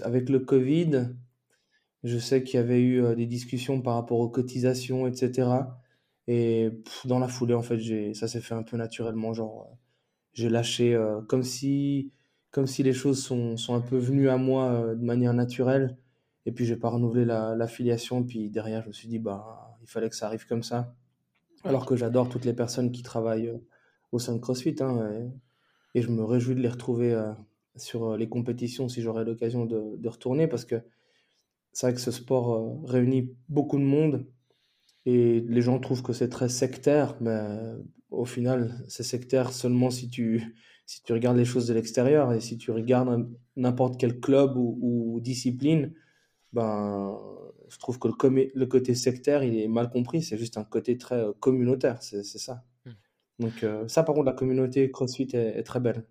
C: avec le Covid je sais qu'il y avait eu des discussions par rapport aux cotisations etc et dans la foulée en fait j'ai ça s'est fait un peu naturellement genre j'ai lâché comme si comme si les choses sont, sont un peu venues à moi de manière naturelle. Et puis, j'ai pas renouvelé l'affiliation. puis derrière, je me suis dit, bah, il fallait que ça arrive comme ça. Alors que j'adore toutes les personnes qui travaillent au sein de CrossFit. Hein, et, je me réjouis de les retrouver sur les compétitions si j'aurai l'occasion de, de, retourner. Parce que c'est vrai que ce sport réunit beaucoup de monde. Et les gens trouvent que c'est très sectaire, mais au final, c'est sectaire seulement si tu, si tu regardes les choses de l'extérieur. Et si tu regardes n'importe quel club ou, discipline, ben, je trouve que le, le, côté sectaire, il est mal compris. C'est juste un côté très euh, communautaire, c'est ça. Hmm. Donc euh, ça, par contre, la communauté CrossFit est, très belle.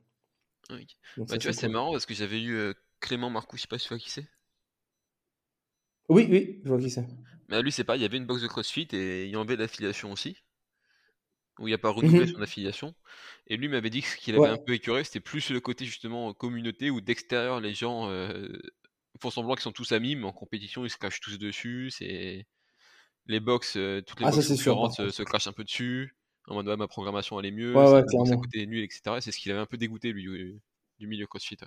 B: Oui. Bah, tu vois, c'est marrant parce que j'avais eu euh, Clément Marcou, je sais pas si tu vois qui c'est.
C: Oui, oui, je vois qui c'est.
B: Mais lui, c'est pas, il y avait une box de CrossFit et il y avait l'affiliation aussi. Où il n'y a pas renouvelé mhm. son affiliation. Et lui m'avait dit que ce qu'il avait un peu écœuré, c'était plus le côté justement communauté où d'extérieur les gens euh, font semblant qu'ils sont tous amis, mais en compétition ils se cachent tous dessus. C'est les box, euh, toutes les ah, concurrentes se, se, crachent un peu dessus. En mode ma programmation allait mieux,
C: ouais,
B: ça, coûtait nul, etc. C'est ce qu'il avait un peu dégoûté lui du milieu CrossFit.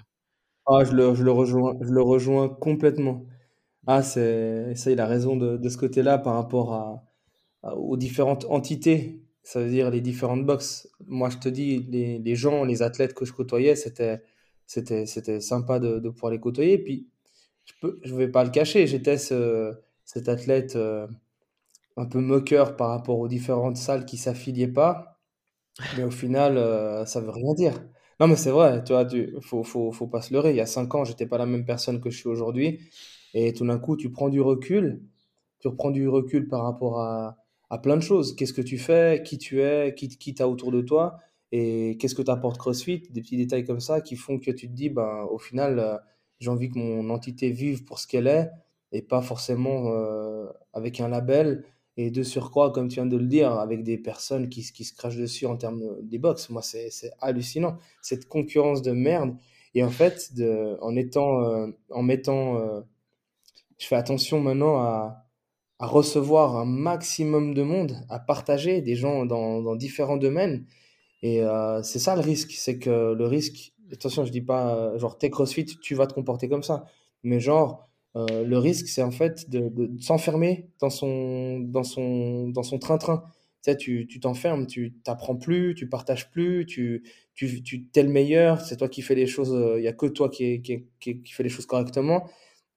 C: Ah, je le, je le rejoins, je le rejoins complètement. Ah, c'est ça, il a raison de, de ce côté-là par rapport à, aux différentes entités, ça veut dire les différentes boxes. Moi, je te dis, les, les gens, les athlètes que je côtoyais, c'était c'était c'était sympa de, de pouvoir les côtoyer. Puis, je je vais pas le cacher, j'étais ce, cet athlète euh, un peu moqueur par rapport aux différentes salles qui s'affiliaient pas. Mais au final, euh, ça veut rien dire. Non, mais c'est vrai, tu vois, tu, faut, faut, faut pas se leurrer. Il y a cinq ans, j'étais pas la même personne que je suis aujourd'hui. Et tout d'un coup, tu prends du recul, tu reprends du recul par rapport à, à plein de choses. Qu'est-ce que tu fais, qui tu es, qui, qui t'as autour de toi, et qu'est-ce que t'apporte CrossFit, des petits détails comme ça qui font que tu te dis, ben, au final, euh, j'ai envie que mon entité vive pour ce qu'elle est, et pas forcément euh, avec un label, et de surcroît, comme tu viens de le dire, avec des personnes qui, qui se crachent dessus en termes des box. Moi, c'est hallucinant, cette concurrence de merde. Et en fait, de, en, étant, euh, en mettant je fais attention maintenant à, recevoir un maximum de monde, à partager des gens dans, différents domaines. Et euh, c'est ça le risque, c'est que le risque, attention, je dis pas, euh, genre, t'es CrossFit, tu vas te comporter comme ça. Mais genre, euh, le risque, c'est en fait de, s'enfermer dans son, dans son, dans son train-train. Tu sais, tu t'enfermes, tu t'apprends plus, tu partages plus, tu, tu, tu t'es le meilleur, c'est toi qui fais les choses, il n'y a que toi qui, qui, qui, qui fait les choses correctement.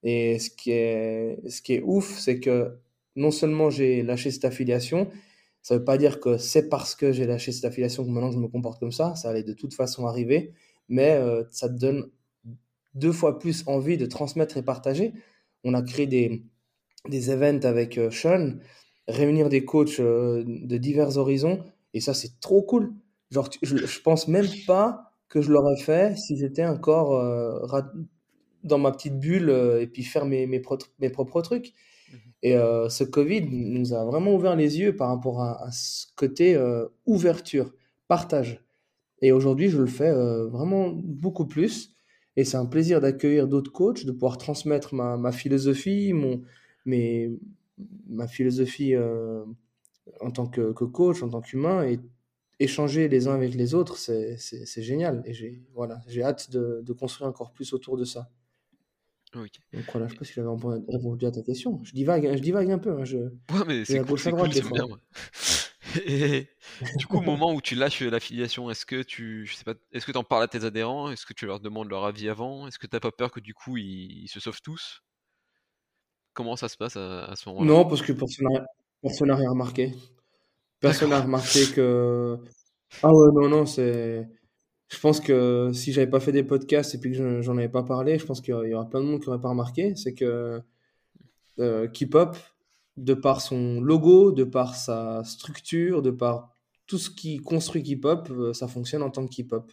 C: Et ce qui est, ce qui est ouf, c'est que non seulement j'ai lâché cette affiliation, ça ne veut pas dire que c'est parce que j'ai lâché cette affiliation que maintenant je me comporte comme ça, ça allait de toute façon arriver, mais euh, ça te donne deux fois plus envie de transmettre et partager. On a créé des, des events avec euh, Sean, réunir des coachs euh, de divers horizons, et ça c'est trop cool. Genre, je, je pense même pas que je l'aurais fait si j'étais encore dans ma petite bulle euh, et puis faire mes, mes, mes propres trucs. Mmh et euh, ce Covid nous a vraiment ouvert les yeux par rapport à, ce côté ouverture, partage. Et aujourd'hui, je le fais vraiment beaucoup plus. Et c'est un plaisir d'accueillir d'autres coachs, de pouvoir transmettre ma, ma philosophie, mon, mes, ma philosophie en tant que, que, coach, en tant qu'humain, et échanger les uns avec les autres, c'est génial. Et j'ai voilà, hâte de, de construire encore plus autour de ça. Donc voilà, je sais pas si j'avais répondu à ta question. Je divague, je divague un peu. Hein, je...
B: Ouais, mais c'est cool, cool bien. Et du coup, au moment où tu lâches l'affiliation, est-ce que tu, je sais pas, est-ce que en parles à tes adhérents? Est-ce que tu leur demandes leur avis avant? Est-ce que tu n'as pas peur que du coup ils, se sauvent tous? Comment ça se passe à, ce moment-là?
C: Non, parce que personne n'a rien remarqué. Personne n'a remarqué que. Ah ouais, non, non, c'est je pense que si j'avais pas fait des podcasts et puis que j'en avais pas parlé, je pense qu'il y aura plein de monde qui aurait pas remarqué. C'est que euh, Keep Up, de par son logo, de par sa structure, de par tout ce qui construit Keep Up, euh, ça fonctionne en tant que Keep Up.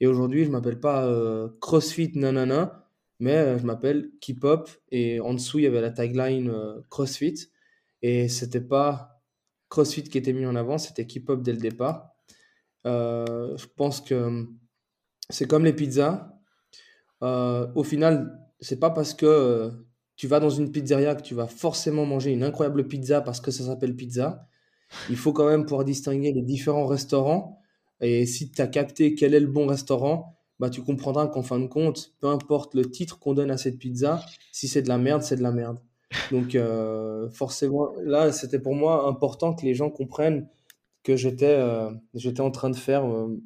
C: Et aujourd'hui, je m'appelle pas euh, CrossFit nanana, mais euh, je m'appelle Keep Up. Et en dessous, il y avait la tagline CrossFit. Et c'était pas CrossFit qui était mis en avant, c'était Keep Up dès le départ. Je pense que c'est comme les pizzas. Au final, c'est pas parce que tu vas dans une pizzeria que tu vas forcément manger une incroyable pizza parce que ça s'appelle pizza. Il faut quand même pouvoir distinguer les différents restaurants Et si tu as capté quel est le bon restaurant, bah, tu comprendras qu'en fin de compte, peu importe le titre qu'on donne à cette pizza, si c'est de la merde, c'est de la merde. Donc, euh, forcément, là, c'était pour moi important que les gens comprennent que j'étais euh, en train de faire euh,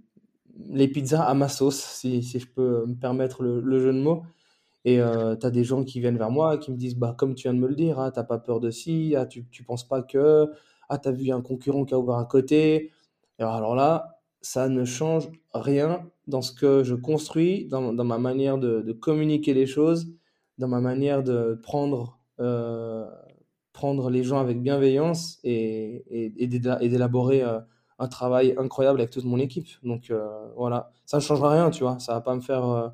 C: les pizzas à ma sauce, si, si je peux me permettre le, le jeu de mots. Et tu as des gens qui viennent vers moi, qui me disent, bah, comme tu viens de me le dire, ah, t'as pas peur de ci, ah, tu, tu penses pas que, ah, t'as vu un concurrent qui a ouvert à côté. alors, alors là, ça ne change rien dans ce que je construis, dans, dans ma manière de, de, communiquer les choses, dans ma manière de prendre, euh, prendre les gens avec bienveillance et, et, et d'élaborer euh, un travail incroyable avec toute mon équipe. Donc euh, voilà, ça ne changera rien, tu vois, ça va pas me faire...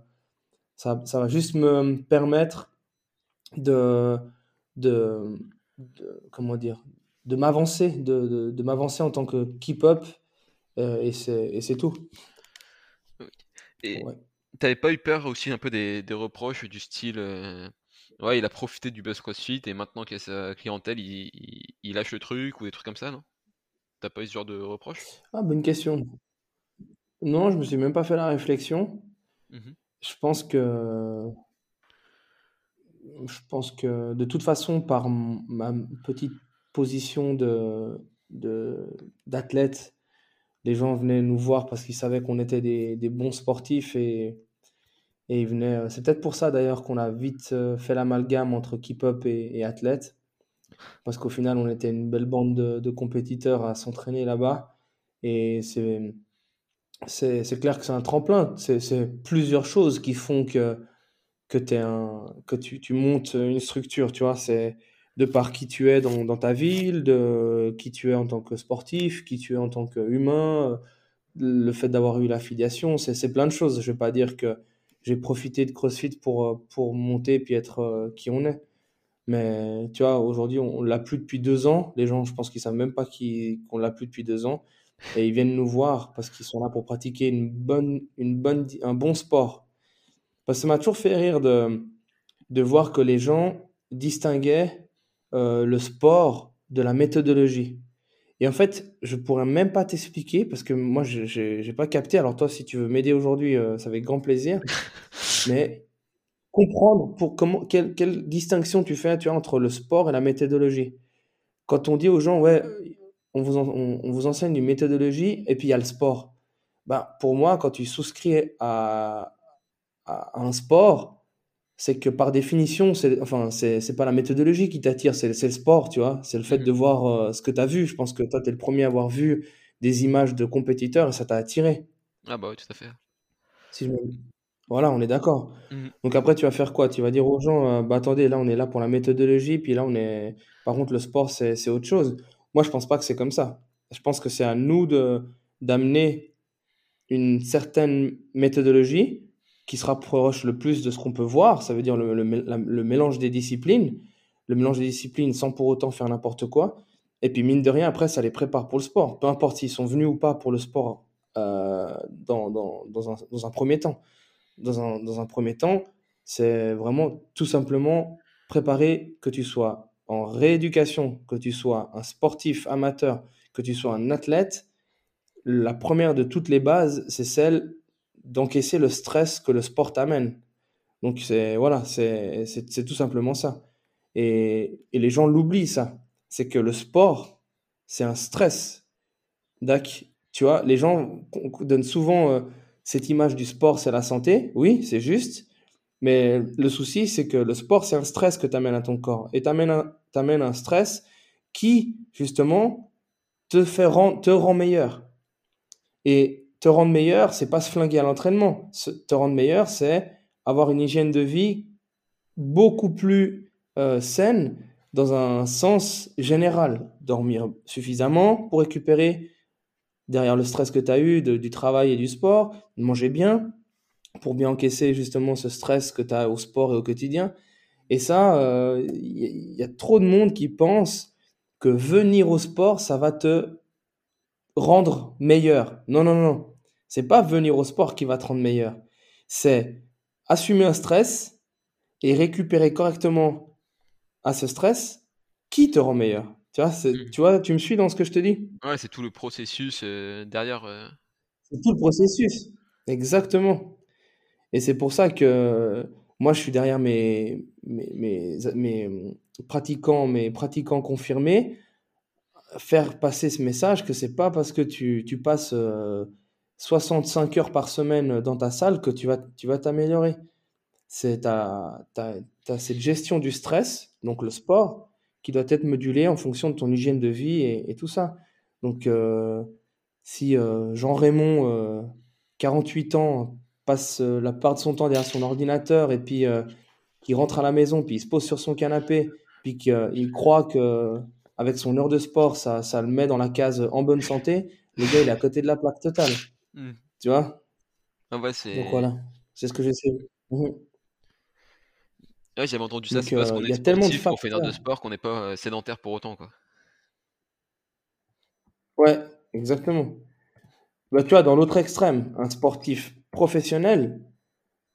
C: Ça, ça, va juste me permettre de, de, de comment dire, de m'avancer, de, de, de m'avancer en tant que keep-up euh, et c'est tout.
B: Et t'avais pas eu peur aussi un peu des, des reproches du style euh, ouais il a profité du buzz CrossFit et maintenant qu'il a sa clientèle il, il, lâche le truc ou des trucs comme ça non? T'as pas eu ce genre de reproches
C: Ah bonne question. Non je me suis même pas fait la réflexion. Mmh je pense que je pense que de toute façon par ma petite position de d'athlète les gens venaient nous voir parce qu'ils savaient qu'on était des, des, bons sportifs et, et ils venaient. Euh, c'est peut-être pour ça d'ailleurs qu'on a vite euh, fait l'amalgame entre keep-up et, athlète. Parce qu'au final, on était une belle bande de, de compétiteurs à s'entraîner là-bas. Et c'est, c'est, clair que c'est un tremplin. C'est, plusieurs choses qui font que, que, un, que tu, tu montes une structure. Tu vois, c'est de par qui tu es dans, dans, ta ville, de qui tu es en tant que sportif, qui tu es en tant qu'humain, le fait d'avoir eu l'affiliation, c'est plein de choses. Je ne vais pas dire que j'ai profité de CrossFit pour, pour monter puis être qui on est. Mais tu vois, aujourd'hui, on, l'a plus depuis deux ans. Les gens, je pense qu'ils savent même pas qu'on l'a plus depuis deux ans. Et ils viennent nous voir parce qu'ils sont là pour pratiquer une bonne, une bonne, un bon sport. Parce que ça m'a toujours fait rire de, de voir que les gens distinguaient euh, le sport de la méthodologie. Et en fait, je pourrais même pas t'expliquer parce que moi, je n'ai pas capté. Alors toi, si tu veux m'aider aujourd'hui, euh, ça avec grand plaisir. Mais comprendre pour comment, quelle, quelle, distinction tu fais tu vois, entre le sport et la méthodologie. Quand on dit aux gens, ouais, on vous, on, vous enseigne une méthodologie et puis il y a le sport. Ben, pour moi, quand tu souscris à, à un sport, c'est que par définition, c'est enfin, c'est pas la méthodologie qui t'attire, c'est le sport, tu vois. C'est le fait de mmh. voir euh, ce que tu as vu. Je pense que toi, tu es le premier à avoir vu des images de compétiteurs et ça t'a attiré.
B: Ah bah oui, tout à fait.
C: Si Voilà, on est d'accord. Mmh. Donc après, tu vas faire quoi? Tu vas dire aux gens, euh, bah attendez, là, on est là pour la méthodologie, puis là, on est... Par contre, le sport, c'est autre chose. Moi, je pense pas que c'est comme ça. Je pense que c'est à nous de d'amener une certaine méthodologie qui se rapproche le plus de ce qu'on peut voir, ça veut dire le, le, mélange des disciplines, le mélange des disciplines sans pour autant faire n'importe quoi. Et puis mine de rien, après, ça les prépare pour le sport, peu importe s'ils sont venus ou pas pour le sport euh, dans, dans, dans, un, dans, un, premier temps. Dans un, dans un premier temps, c'est vraiment tout simplement préparer que tu sois en rééducation, que tu sois un sportif amateur, que tu sois un athlète. La première de toutes les bases, c'est celle d'encaisser le stress que le sport t'amène. Donc c'est voilà, c'est tout simplement ça. Et, et les gens l'oublient ça. C'est que le sport, c'est un stress. Donc, tu vois, les gens donnent souvent euh, cette image du sport, c'est la santé. Oui, c'est juste. Mais le souci, c'est que le sport, c'est un stress que tu amènes à ton corps. Et tu amènes, un stress qui, justement, te, fait te rend meilleur. Et te rendre meilleur, c'est pas se flinguer à l'entraînement. Te rendre meilleur, c'est avoir une hygiène de vie beaucoup plus euh, saine dans un sens général. Dormir suffisamment pour récupérer derrière le stress que tu as eu du travail et du sport, manger bien pour bien encaisser justement ce stress que tu as au sport et au quotidien. Et ça, il euh, y, a trop de monde qui pense que venir au sport, ça va te rendre meilleur. Non, non, non. C'est pas venir au sport qui va te rendre meilleur. C'est assumer un stress et récupérer correctement à ce stress qui te rend meilleur. Tu vois, mmh. tu vois, tu me suis dans ce que je te dis?
B: Ouais, c'est tout le processus euh, derrière. Euh,
C: C'est tout le processus. Exactement. Et c'est pour ça que moi, je suis derrière mes, mes, mes, pratiquants, mes pratiquants confirmés, faire passer ce message que c'est pas parce que tu, tu passes 65 heures par semaine dans ta salle que tu vas tu vas t'améliorer. C'est ta, ta, ta, cette gestion du stress, donc le sport, qui doit être modulé en fonction de ton hygiène de vie et, tout ça. Donc, euh, si euh, Jean-Raymond, 48 euh, ans, passe la part de son temps derrière son ordinateur et puis qui rentre à la maison, puis il se pose sur son canapé, puis qu'il croit que avec son heure de sport, ça, ça le met dans la case en bonne santé, le gars, il est à côté de la plaque totale. Mmh. Tu vois?
B: Ah ouais, c'est...
C: Donc voilà, c'est ce que j'essaie. Mmh.
B: Ouais, j'avais entendu ça, c'est parce qu'on est sportif, qu'on fait une heure de sport, qu'on n'est pas sédentaire pour autant. Quoi.
C: Ouais, exactement. Bah, tu vois, dans l'autre extrême, un sportif professionnel,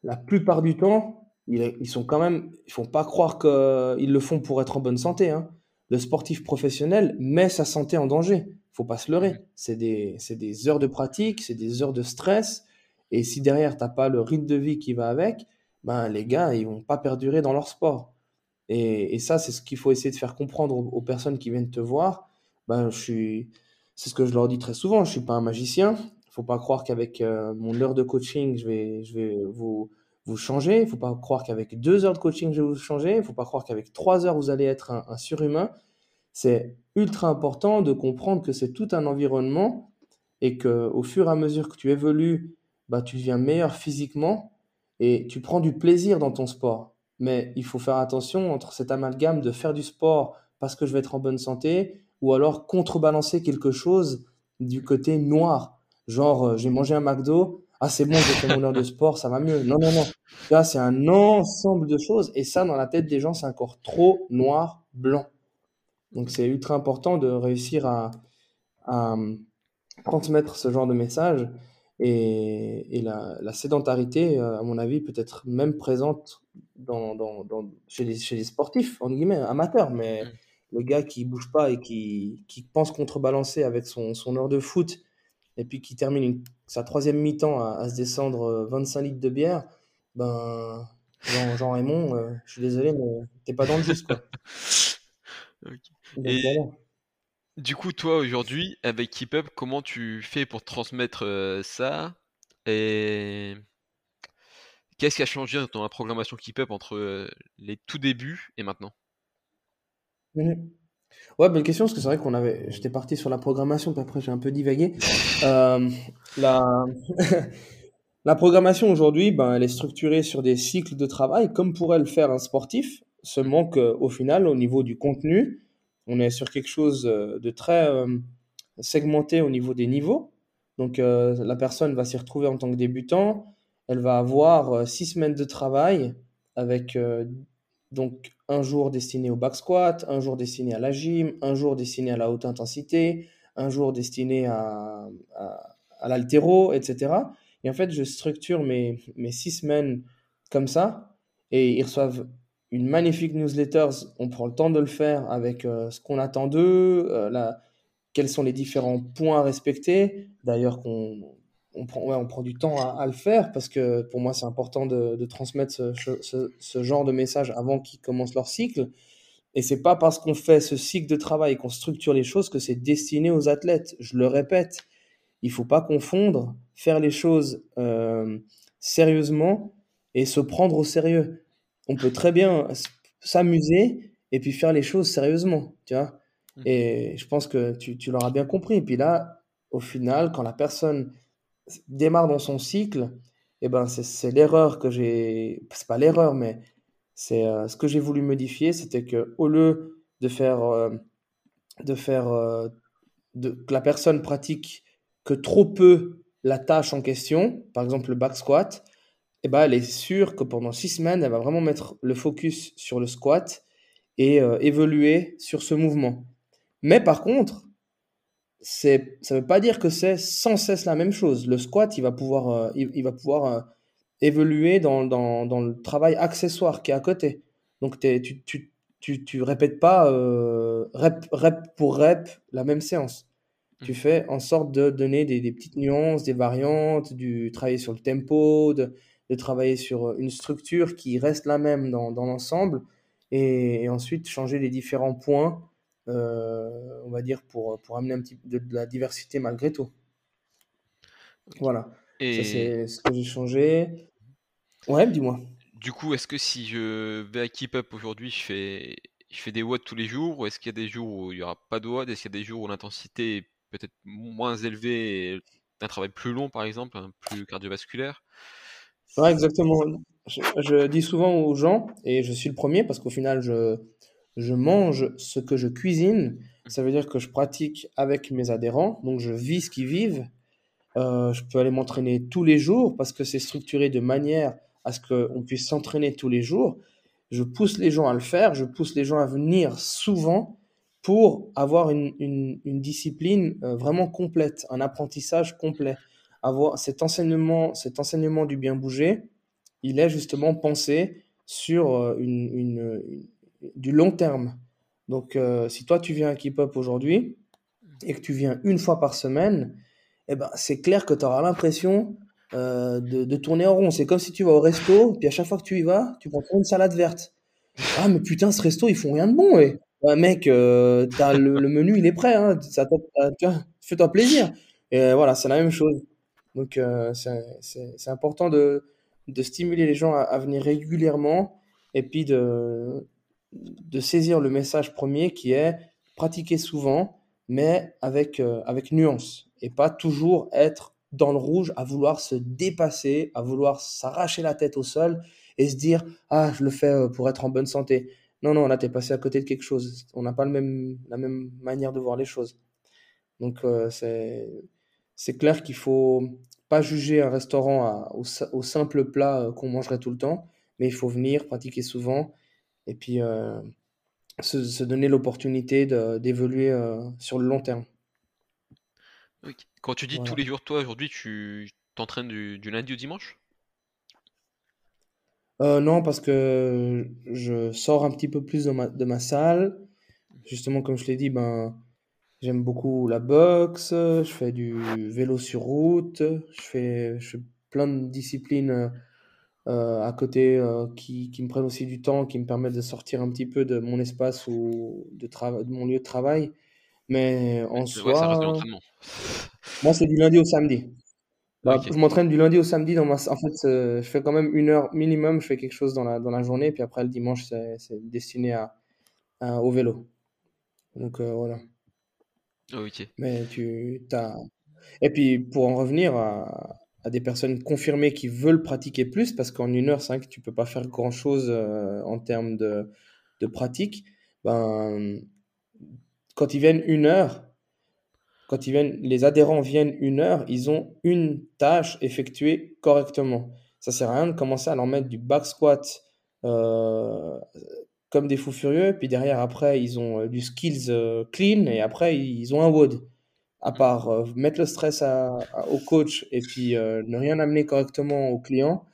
C: la plupart du temps, ils, sont quand même, ils font pas croire qu'ils le font pour être en bonne santé. Hein. Le sportif professionnel met sa santé en danger. Faut pas se leurrer. C'est des, des heures de pratique, c'est des heures de stress. Et si derrière, t'as pas le rythme de vie qui va avec, ben, les gars, ils vont pas perdurer dans leur sport. Et, et ça, c'est ce qu'il faut essayer de faire comprendre aux, aux, personnes qui viennent te voir. Ben, je suis, c'est ce que je leur dis très souvent, je suis pas un magicien. Faut pas croire qu'avec euh, mon heure de coaching, je vais, je vais vous, vous changer. Faut pas croire qu'avec deux heures de coaching, je vais vous changer. Il faut pas croire qu'avec trois heures, vous allez être un, surhumain. C'est ultra important de comprendre que c'est tout un environnement et que au fur et à mesure que tu évolues, bah, tu deviens meilleur physiquement et tu prends du plaisir dans ton sport. Mais il faut faire attention entre cet amalgame de faire du sport parce que je vais être en bonne santé ou alors contrebalancer quelque chose du côté noir. Genre, euh, j'ai mangé un McDo, ah c'est bon, j'ai fait mon heure de sport, ça va mieux. Non, non, non. Là, c'est un ensemble de choses et ça, dans la tête des gens, c'est encore trop noir, blanc. Donc, c'est ultra important de réussir à, à, transmettre ce genre de message. Et, et la, la, sédentarité, euh, à mon avis, peut être même présente dans, dans, dans, chez, les, chez les sportifs, en guillemets, amateurs, mais mm le gars qui bouge pas et qui, qui pense contrebalancer avec son, son heure de foot, et puis qui termine sa troisième mi-temps à, se descendre 25 euh, litres de bière, ben, Jean, Raymond, euh, je suis désolé, mais t'es pas dans le juste, quoi.
B: et du coup, toi, aujourd'hui, avec Keep Up, comment tu fais pour transmettre euh, ça Et qu'est-ce qui a changé dans la programmation Keep Up entre les tout débuts et maintenant?
C: Mmh ouais, bonne question, parce que c'est vrai qu'on avait j'étais parti sur la programmation, puis après j'ai un peu divagué. Euh, la la programmation aujourd'hui, ben, elle est structurée sur des cycles de travail, comme pourrait le faire un sportif, seulement qu'au final, au niveau du contenu, on est sur quelque chose, euh, de très, euh, segmenté au niveau des niveaux. Donc, la personne va s'y retrouver en tant que débutant, elle va avoir, 6 semaines de travail avec, donc un jour destiné au back squat, un jour destiné à la gym, un jour destiné à la haute intensité, un jour destiné à, à, l'altéro, etc. Et en fait, je structure mes, mes six semaines comme ça et ils reçoivent une magnifique newsletter. On prend le temps de le faire avec euh, ce qu'on attend d'eux, euh, quels sont les différents points à respecter. D'ailleurs, qu'on on prend, on prend du temps à, le faire parce que pour moi, c'est important de, transmettre ce, genre de message avant qu'ils commencent leur cycle. Et c'est pas parce qu'on fait ce cycle de travail et qu'on structure les choses que c'est destiné aux athlètes. Je le répète, il faut pas confondre faire les choses euh, sérieusement et se prendre au sérieux. On peut très bien s'amuser et puis faire les choses sérieusement, tu vois. Mmh. Et je pense que tu, tu l'auras bien compris. Et puis là, au final, quand la personne démarre dans son cycle, eh ben c'est l'erreur que j'ai. C'est pas l'erreur, mais c'est euh, ce que j'ai voulu modifier, c'était que au lieu de faire, euh, de faire euh, de, que la personne pratique que trop peu la tâche en question, par exemple le back squat, eh ben elle est sûre que pendant six semaines, elle va vraiment mettre le focus sur le squat et évoluer sur ce mouvement. Mais par contre, c'est, ça veut pas dire que c'est sans cesse la même chose. Le squat, il va pouvoir, euh, il, va pouvoir euh, évoluer dans, dans, dans, le travail accessoire qui est à côté. Donc, tu, tu, tu, tu, répètes pas euh, rep, rep pour rep la même séance. tu fais en sorte de donner des, petites nuances, des variantes, du travailler sur le tempo, de, travailler sur une structure qui reste la même dans, l'ensemble, et, ensuite changer les différents points, on va dire, pour, pour amener un petit peu de la diversité malgré tout. Voilà. Ça, c'est ce que j'ai changé. Ouais, dis-moi.
B: Du coup, est-ce que si je vais à Keep Up aujourd'hui, je fais, je fais des watts tous les jours, ou est-ce qu'il y a des jours où il n'y aura pas de watts? Est-ce qu'il y a des jours où l'intensité est peut-être moins élevée et un travail plus long, par exemple, plus cardiovasculaire?
C: Ouais, exactement. Je, dis souvent aux gens, et je suis le premier parce qu'au final, je, je mange ce que je cuisine. Ça veut dire que je pratique avec mes adhérents, donc je vis ce qu'ils vivent. Euh, je peux aller m'entraîner tous les jours parce que c'est structuré de manière à ce qu'on puisse s'entraîner tous les jours. Je pousse les gens à le faire, je pousse les gens à venir souvent pour avoir une, une, discipline euh, vraiment complète, un apprentissage complet. Avoir cet enseignement, cet enseignement du bien bouger, il est justement pensé sur euh, une, du long terme. Donc, si toi tu viens à Keep Up aujourd'hui et que tu viens une fois par semaine, eh ben, c'est clair que tu auras l'impression euh, de, tourner en rond. C'est comme si tu vas au resto, puis à chaque fois que tu y vas, tu prends une salade verte. Ah, mais putain, ce resto, ils font rien de bon, ouais. mec, euh, le, menu, il est prêt, hein. ça fais-toi plaisir. Et voilà, c'est la même chose. Donc, euh, c'est important de, de, stimuler les gens à, venir régulièrement et puis de, de saisir le message premier qui est pratiquer souvent, mais avec, avec nuance et pas toujours être dans le rouge, à vouloir se dépasser, à vouloir s'arracher la tête au sol et se dire ah je le fais euh, pour être en bonne santé. Non non là t'es passé à côté de quelque chose. On n'a pas le même la même manière de voir les choses. Donc euh, c'est clair qu'il faut pas juger un restaurant au, simple plat euh, qu'on mangerait tout le temps, mais il faut venir pratiquer souvent et puis se, donner l'opportunité d'évoluer sur le long terme.
B: Quand tu dis tous les jours, toi, aujourd'hui, tu t'entraînes du, lundi au dimanche?
C: Euh, non, parce que je sors un petit peu plus de ma, de ma salle. Justement, comme je l'ai dit, ben, j'aime beaucoup la boxe, je fais du vélo sur route, je fais, je fais plein de disciplines euh, à côté euh, qui, qui me prennent aussi du temps, qui me permettent de sortir un petit peu de mon espace ou de, de mon lieu de travail. Mais en soi, moi, c'est du lundi au samedi. Bah, je m'entraîne du lundi au samedi. Dans ma... En fait, euh, je fais quand même une heure minimum. Je fais quelque chose dans la, dans la journée. Puis après, le dimanche, c'est destiné à, au vélo. Donc voilà.
B: Ok.
C: Mais tu as. Et puis, pour en revenir à, à, des personnes confirmées qui veulent pratiquer plus, parce qu'en une heure, c'est vrai que tu peux pas faire grand-chose euh, en termes de, de pratique. Ben, quand ils viennent une heure, quand ils viennent, les adhérents viennent une heure, ils ont une tâche effectuée correctement. Ça sert à rien de commencer à leur mettre du back squat euh, comme des fous furieux, puis derrière après ils ont euh, du skills clean et après ils ont un WOD. À part mettre le stress au coach et puis ne rien amener correctement au client,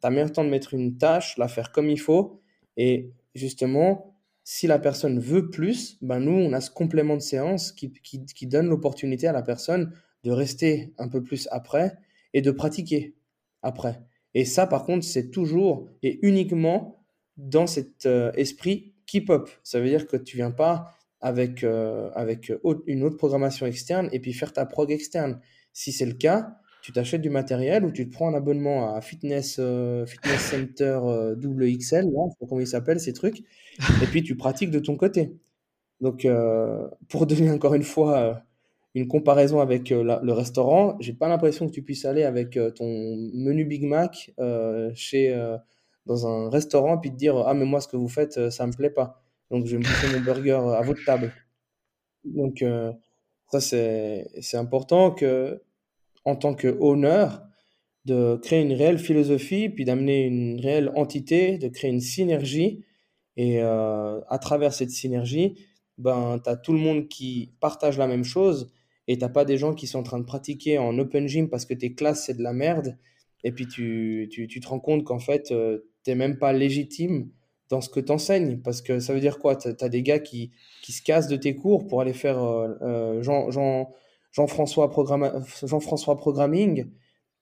C: tu as meilleur temps de mettre une tâche, la faire comme il faut et justement si la personne veut plus, ben nous, on a ce complément de séance qui, qui, donne l'opportunité à la personne de rester un peu plus après et de pratiquer après. Et ça, par contre, c'est toujours et uniquement dans cet euh, esprit keep-up. Ça veut dire que tu viens pas avec, euh, avec une autre programmation externe et puis faire ta prog externe. Si c'est le cas, tu t'achètes du matériel ou tu te prends un abonnement à Fitness, euh, Fitness Center WXL, là, je sais pas comment il s'appelle ces trucs, et puis tu pratiques de ton côté. Donc, euh, pour donner encore une fois euh, une comparaison avec euh, le restaurant, j'ai pas l'impression que tu puisses aller avec ton menu Big Mac chez, dans un restaurant puis te dire Ah, mais moi, ce que vous faites, ça me plaît pas. Donc, je vais me bouffer mon burger à votre table. Donc, ça, c'est important que, en tant que honneur, de créer une réelle philosophie, puis d'amener une réelle entité, de créer une synergie et euh, à travers cette synergie, ben, tu as tout le monde qui partage la même chose et tu pas des gens qui sont en train de pratiquer en open gym parce que tes classes, c'est de la merde. Et puis tu, tu, tu te rends compte qu'en fait, euh, tu n'es même pas légitime dans ce que tu enseignes. Parce que ça veut dire quoi? Tu as, des gars qui, qui se cassent de tes cours pour aller faire. Euh, Jean-François Jean-François Programming,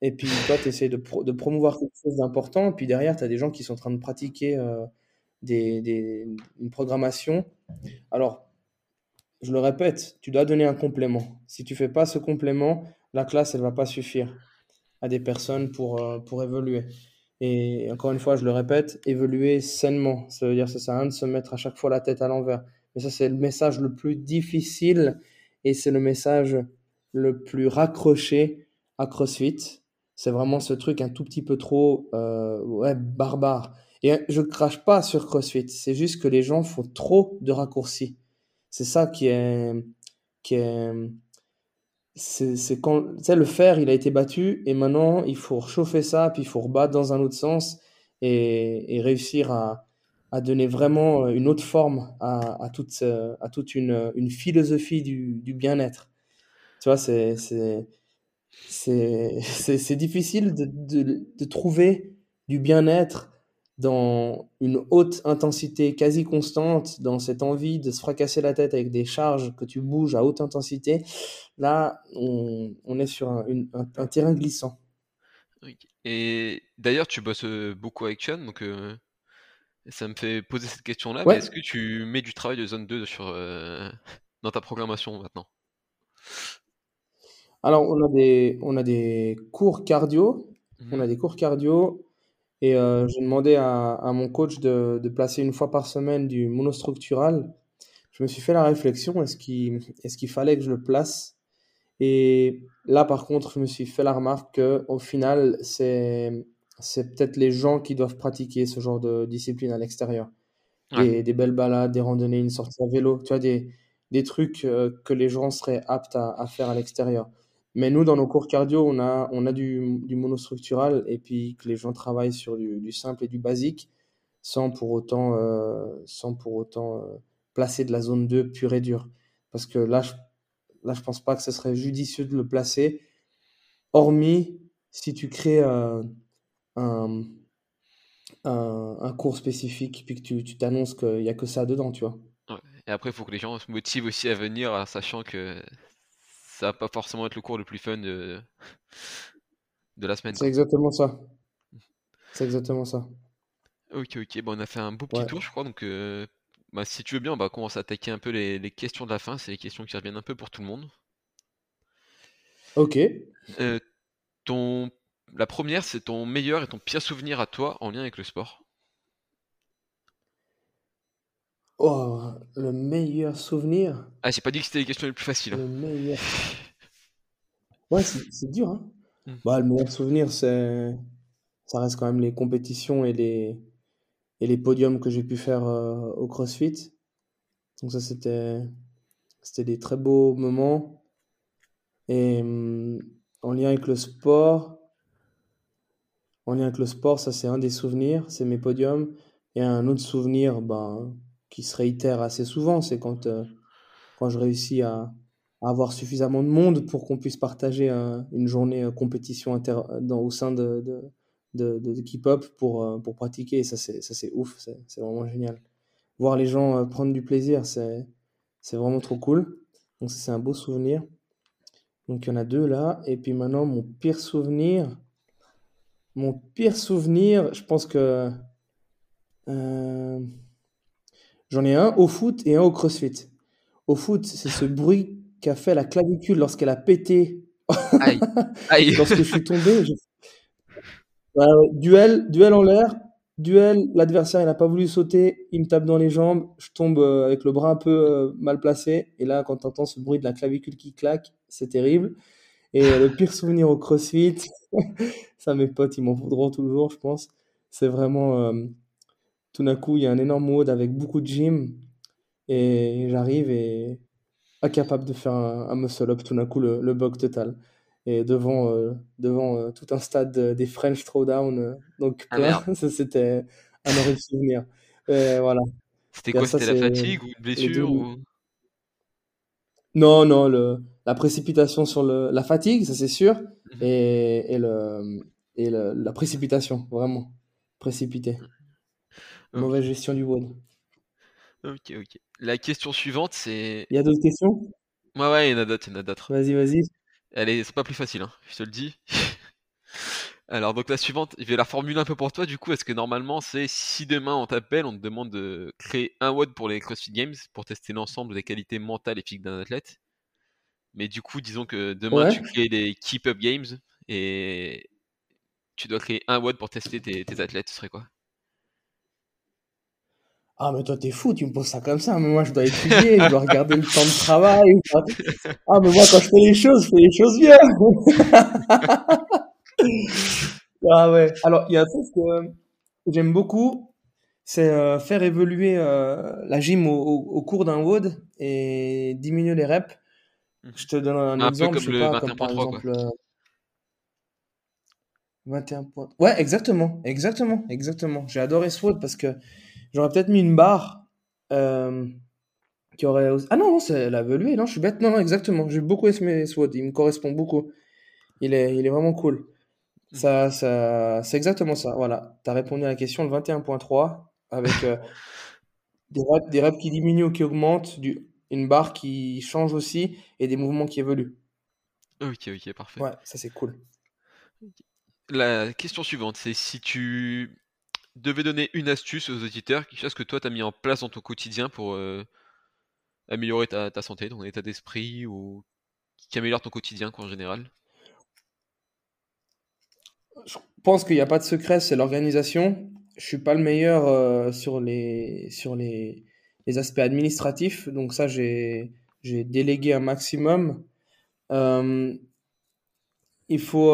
C: et puis toi, tu essaies de, de, promouvoir quelque chose d'important, puis derrière, tu as des gens qui sont en train de pratiquer des, des, une programmation. Alors, je le répète, tu dois donner un complément. Si tu fais pas ce complément, la classe, elle va pas suffire à des personnes pour, pour évoluer. Et encore une fois, je le répète, évoluer sainement. Ça veut dire que ça sert à rien de se mettre à chaque fois la tête à l'envers. Mais ça, c'est le message le plus difficile et c'est le message le plus raccroché à CrossFit. C'est vraiment ce truc un tout petit peu trop euh, ouais, barbare. Et je crache pas sur CrossFit, c'est juste que les gens font trop de raccourcis. C'est ça qui est, qui est, c'est quand le fer il a été battu et maintenant il faut chauffer ça puis il faut rebattre dans un autre sens et, et réussir à, à, donner vraiment une autre forme à, à toute, à toute une, une philosophie du, du bien-être. Tu vois c'est c'est difficile de, de, de, trouver du bien-être dans une haute intensité quasi constante, dans cette envie de se fracasser la tête avec des charges que tu bouges à haute intensité, là, on, on est sur un, un, terrain glissant.
B: Et d'ailleurs, tu bosses euh, beaucoup avec Sean, donc euh, ça me fait poser cette question-là. Est-ce que tu mets du travail de zone 2 sur, euh, dans ta programmation maintenant?
C: Alors, on a des, on a des cours cardio. On a mmh. des cours cardio et euh, j'ai demandé à, mon coach de, placer une fois par semaine du monostructural. Je me suis fait la réflexion, est-ce qu'il est qu'il fallait que je le place? Et là, par contre, je me suis fait la remarque qu'au final, c'est peut-être les gens qui doivent pratiquer ce genre de discipline à l'extérieur. Des, belles balades, des randonnées, une sortie à vélo, tu vois, des, des trucs euh, que les gens seraient aptes à faire à l'extérieur. Mais nous, dans nos cours cardio, on a, on a du, monostructural et puis que les gens travaillent sur du, simple et du basique sans pour autant, euh, sans pour autant euh, placer de la zone 2 pure et dure. Parce que là, je, là, je pense pas que ce serait judicieux de le placer, hormis si tu crées euh, un, un, un, cours spécifique puis que tu t'annonces qu'il n'y a que ça dedans, tu vois.
B: Et après, il faut que les gens se motivent aussi à venir, sachant que ça va pas forcément être le cours le plus fun de, de la semaine.
C: C'est exactement ça. C'est exactement ça.
B: Ok, ok. Bon, on a fait un beau petit tour, je crois. Donc, euh, bah, si tu veux bien, on va commencer à attaquer un peu les, les questions de la fin. C'est les questions qui reviennent un peu pour tout le monde.
C: Ok.
B: Euh, ton... La première, c'est ton meilleur et ton pire souvenir à toi en lien avec le sport.
C: Oh, le meilleur souvenir.
B: Ah, j'ai pas dit que c'était les questions les plus faciles.
C: Hein. Le meilleur. Ouais, c'est dur, hein. Hmm. Bah, le meilleur souvenir, c'est. Ça reste quand même les compétitions et les, et les podiums que j'ai pu faire euh, au CrossFit. Donc, ça, c'était. C'était des très beaux moments. Et hum, en lien avec le sport. En lien avec le sport, ça, c'est un des souvenirs, c'est mes podiums. Et un autre souvenir, ben qui se réitère assez souvent, c'est quand, euh, quand je réussis à, avoir suffisamment de monde pour qu'on puisse partager une journée euh, compétition inter, dans, au sein de, de, de, Keep Up pour, euh, pour pratiquer. ça, c'est ouf, c'est vraiment génial. Voir les gens prendre du plaisir, c'est vraiment trop cool. Donc, c'est un beau souvenir. Donc, il y en a deux là. Et puis maintenant, mon pire souvenir. Mon pire souvenir, je pense que. J'en ai un au foot et un au crossfit. Au foot, c'est ce bruit qu'a fait la clavicule lorsqu'elle a pété. Aïe. Aïe. Lorsque je suis tombé. duel, duel en l'air. Duel, l'adversaire il n'a pas voulu sauter, il me tape dans les jambes, je tombe euh, avec le bras un peu euh, mal placé, et là quand tu entends ce bruit de la clavicule qui claque, c'est terrible. Et le pire souvenir au CrossFit, ça mes potes ils m'en voudront toujours je pense, c'est vraiment euh, tout d'un coup, il y a un énorme mode avec beaucoup de gym et j'arrive et incapable de faire un, muscle-up, tout d'un coup, le, le bug total. Et devant, euh, devant euh, tout un stade des French Throwdown, euh, donc ah, ça c'était un horrible souvenir. voilà.
B: C'était quoi C'était la fatigue ou une blessure
C: Non, non, le, la précipitation sur le, la fatigue, ça c'est sûr, mhm. et, et, le, et le, la précipitation, vraiment, précipité. Mauvaise gestion du WOD.
B: Ok, ok. La question suivante, c'est.
C: Il y a d'autres questions?
B: Ouais, ouais, il y en a d'autres, il y en a d'autres.
C: Vas-y, vas-y.
B: Elle c'est pas plus facile, hein, je te le dis. Alors, donc la suivante, je vais la formuler un peu pour toi, du coup, est-ce que normalement, c'est si demain on t'appelle, on te demande de créer un WOD pour les CrossFit Games, pour tester l'ensemble des qualités mentales et physiques d'un athlète. Mais du coup, disons que demain, tu crées les Keep Up Games et tu dois créer un WOD pour tester tes, athlètes, ce serait quoi?
C: Ah, mais toi, t'es fou, tu me poses ça comme ça. Mais moi, je dois étudier, je dois regarder le temps de travail. Ah, mais moi, quand je fais les choses, je fais les choses bien. ah ouais. Alors, il y a un truc que j'aime beaucoup, c'est euh, faire évoluer euh, la gym au, cours d'un WOD et diminuer les reps. Mmh. Je te donne un, exemple, je sais pas, comme par exemple. 21 euh, points. Ouais, exactement, exactement, exactement. J'ai adoré ce WOD parce que j'aurais peut-être mis une barre qui aurait. Ah non, non, elle a évolué, non, je suis bête. Non, non, exactement. J'ai beaucoup aimé ce WOD, il me correspond beaucoup. Il est, il est vraiment cool. Ça, ça, c'est exactement ça. Voilà. Tu as répondu à la question, le 21.3, avec euh, des, reps, des reps qui diminuent ou qui augmentent, du, une barre qui change aussi et des mouvements qui évoluent.
B: Ok, ok, parfait.
C: Ouais, ça c'est cool.
B: La question suivante, c'est si tu devais donner une astuce aux auditeurs, quelque chose que toi tu as mis en place dans ton quotidien pour euh, améliorer ta, santé, ton état d'esprit ou qui améliore ton quotidien quoi, en général?
C: Je pense qu'il n'y a pas de secret, c'est l'organisation. Je suis pas le meilleur euh, sur les sur les, les, aspects administratifs, donc ça j'ai délégué un maximum. Euh, il faut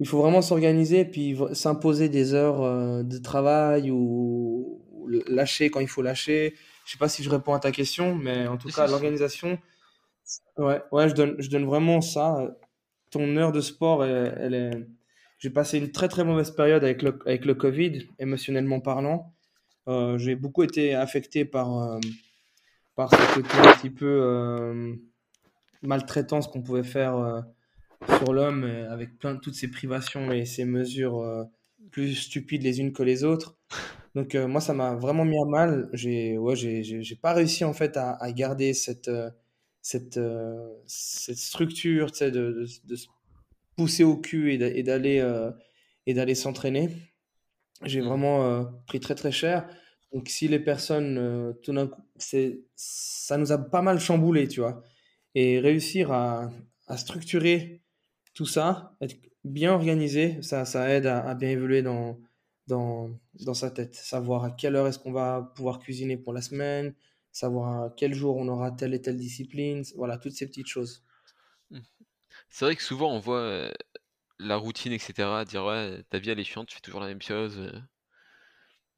C: il faut vraiment s'organiser puis s'imposer des heures de travail ou, lâcher quand il faut lâcher. Je sais pas si je réponds à ta question, mais en tout cas l'organisation. Ouais, ouais, je donne je donne vraiment ça ton heure de sport, elle, est... J'ai passé une très très mauvaise période avec le, avec le Covid, émotionnellement parlant. Euh, j'ai beaucoup été affecté par, euh, par ce côté un petit peu euh, maltraitance qu'on pouvait faire sur l'homme avec plein de toutes ces privations et ces mesures plus stupides les unes que les autres. Donc moi, ça m'a vraiment mis à mal. J'ai ouais, j'ai pas réussi en fait à, à garder cette cette, euh, cette structure, tu sais, de, de, se pousser au cul et d'aller euh, et d'aller s'entraîner. J'ai mmh. vraiment euh, pris très très cher. Donc si les personnes, tout d'un coup, ça nous a pas mal chamboulé, tu vois. Et réussir à, à structurer tout ça, être bien organisé, ça, ça aide à, à bien évoluer dans, dans, dans, sa tête. Savoir à quelle heure est-ce qu'on va pouvoir cuisiner pour la semaine, savoir quel jour on aura telle et telle discipline, voilà, toutes ces petites choses.
B: Mmh. C'est vrai que souvent on voit euh, la routine, etc., dire ouais, ta vie elle est chiante, tu fais toujours la même chose. Euh.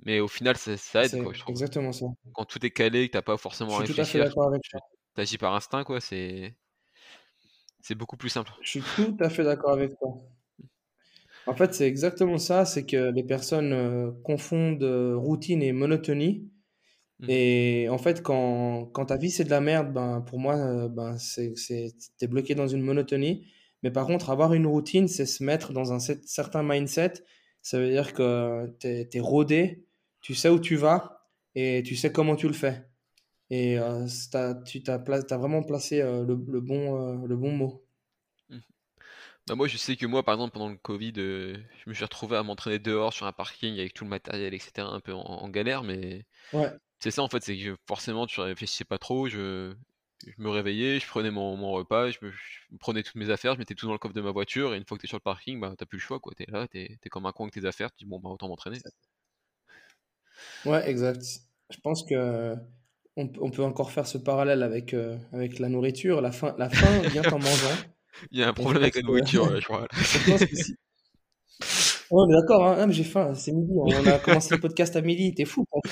B: Mais au final, ça, aide, quoi, je trouve.
C: Exactement ça.
B: Quand tout est calé, que t'as pas forcément à réfléchir, tu agis par instinct, quoi, c'est c'est beaucoup plus simple.
C: Je suis tout à fait d'accord avec toi. En fait, c'est exactement ça, c'est que les personnes euh, confondent routine et monotonie. Mmh. Et en fait, quand, quand ta vie c'est de la merde, ben, pour moi, euh, ben, c'est, t'es bloqué dans une monotonie. Mais par contre, avoir une routine, c'est se mettre dans un certain mindset. Ça veut dire que t'es, t'es rodé, tu sais où tu vas et tu sais comment tu le fais. Et euh, tu t'as, as vraiment placé euh, le, le, bon, le bon mot.
B: Mmh. Bah moi, je sais que moi, par exemple, pendant le Covid, je me suis retrouvé à m'entraîner dehors sur un parking avec tout le matériel, etc., un peu en, en galère, mais
C: ouais.
B: C'est ça en fait, c'est que forcément tu réfléchissais pas trop, je, me réveillais, je prenais mon, repas, je me, prenais toutes mes affaires, je mettais tout dans le coffre de ma voiture, et une fois que t'es sur le parking, bah t'as plus le choix quoi, t'es là, t'es es comme un con avec tes affaires, tu dis bon bah autant m'entraîner.
C: Ouais, exact. Je pense que on, peut encore faire ce parallèle avec, euh, avec la nourriture. La faim, la faim vient en mangeant.
B: Il y a un problème avec la nourriture, je crois.
C: on est d'accord, hein. mais j'ai faim, c'est midi. On a commencé le podcast à midi, t'es fou.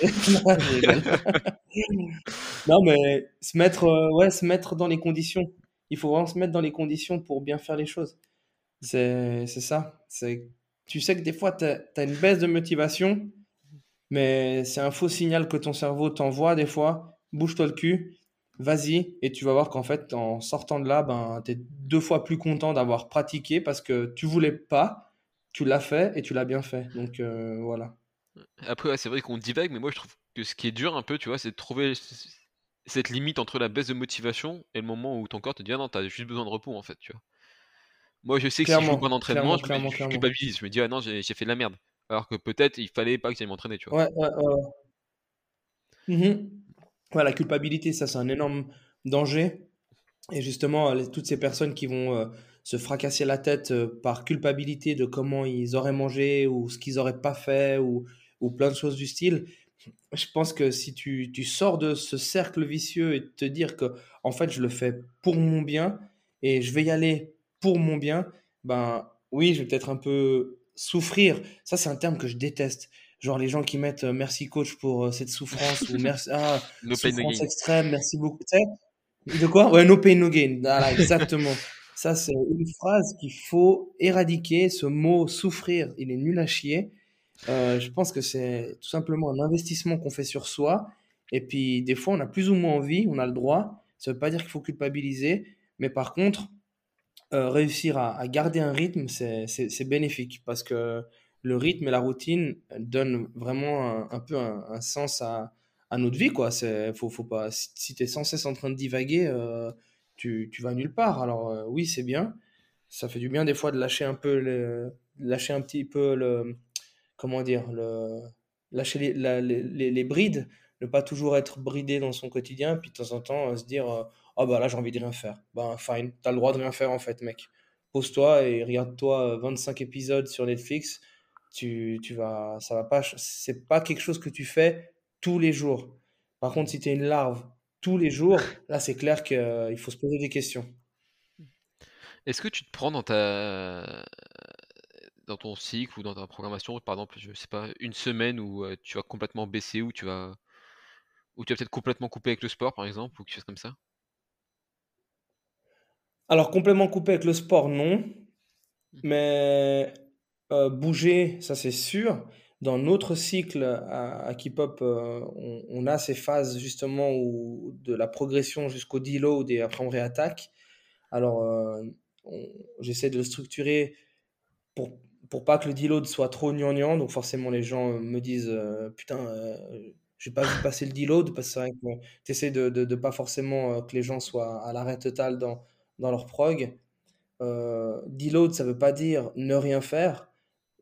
C: non, mais se mettre, euh, ouais, se mettre dans les conditions. Il faut vraiment se mettre dans les conditions pour bien faire les choses. C'est ça. Tu sais que des fois, tu as, une baisse de motivation, mais c'est un faux signal que ton cerveau t'envoie des fois. Bouge-toi le cul, vas-y, et tu vas voir qu'en fait, en sortant de là, ben, tu es deux fois plus content d'avoir pratiqué parce que tu voulais pas tu l'as fait et tu l'as bien fait. Donc euh, voilà.
B: Après, c'est vrai qu'on divague, mais moi je trouve que ce qui est dur un peu, tu vois, c'est de trouver cette limite entre la baisse de motivation et le moment où ton corps te dit ah non, t'as juste besoin de repos en fait, tu vois. Moi, je sais que si je joue pas d'entraînement, je, me, je culpabilise. Je me dis ah non, j'ai fait de la merde. Alors que peut-être il fallait pas que j'aille m'entraîner, tu vois.
C: Ouais, ouais, ouais. Mmh la culpabilité, ça c'est un énorme danger. Et justement, toutes ces personnes qui vont euh, se fracasser la tête euh, par culpabilité de comment ils auraient mangé ou ce qu'ils auraient pas fait ou, ou plein de choses du style, je pense que si tu, tu, sors de ce cercle vicieux et te dire que en fait je le fais pour mon bien et je vais y aller pour mon bien, ben oui, je vais peut-être un peu souffrir. Ça, c'est un terme que je déteste. Genre les gens qui mettent euh, merci coach pour euh, cette souffrance ou merci ah, souffrance extrême, merci beaucoup. de quoi? Ouais, no pain no gain. Voilà, exactement. Ça, c'est une phrase qu'il faut éradiquer. Ce mot souffrir, il est nul à chier. Euh, je pense que c'est tout simplement un investissement qu'on fait sur soi. Et puis, des fois, on a plus ou moins envie, on a le droit. Ça veut pas dire qu'il faut culpabiliser. Mais par contre, réussir à, garder un rythme, c'est bénéfique parce que le rythme et la routine donnent vraiment un, peu un, sens à, notre vie. Quoi. Faut, pas, si tu es sans cesse en train de divaguer, euh, tu, vas nulle part. Alors, oui, c'est bien. Ça fait du bien des fois de lâcher un peu, lâcher un petit peu le, comment dire, lâcher les, les, brides, ne pas toujours être bridé dans son quotidien, puis de temps en temps se dire euh, Ah bah là j'ai envie de rien faire. Ben fine, t'as le droit de rien faire en fait, mec. Pose-toi et regarde-toi 25 épisodes sur Netflix. Tu, tu vas, ça va pas, c'est pas quelque chose que tu fais tous les jours. Par contre, si tu es une larve tous les jours, là c'est clair qu'il euh, faut se poser des questions.
B: Est-ce que tu te prends dans ta dans ton cycle ou dans ta programmation, par exemple, je sais pas, une semaine où tu vas complètement baisser, ou tu vas, ou tu vas peut-être complètement couper avec le sport, par exemple, ou quelque chose comme ça?
C: Alors, complètement couper avec le sport, non. Mmh. Mais bouger, ça c'est sûr. Dans notre cycle à, Keep-Up, on, a ces phases justement où, de la progression jusqu'au deload et après on réattaque. Alors, j'essaie de le structurer pour pour pas que le deload soit trop gnangnan. Donc forcément, les gens euh, me disent euh, Putain, euh, j'ai pas vu passer le deload. Parce que c'est vrai que tu essaies de ne pas forcément que les gens soient à l'arrêt total dans, dans leur prog. deload, ça veut pas dire ne rien faire.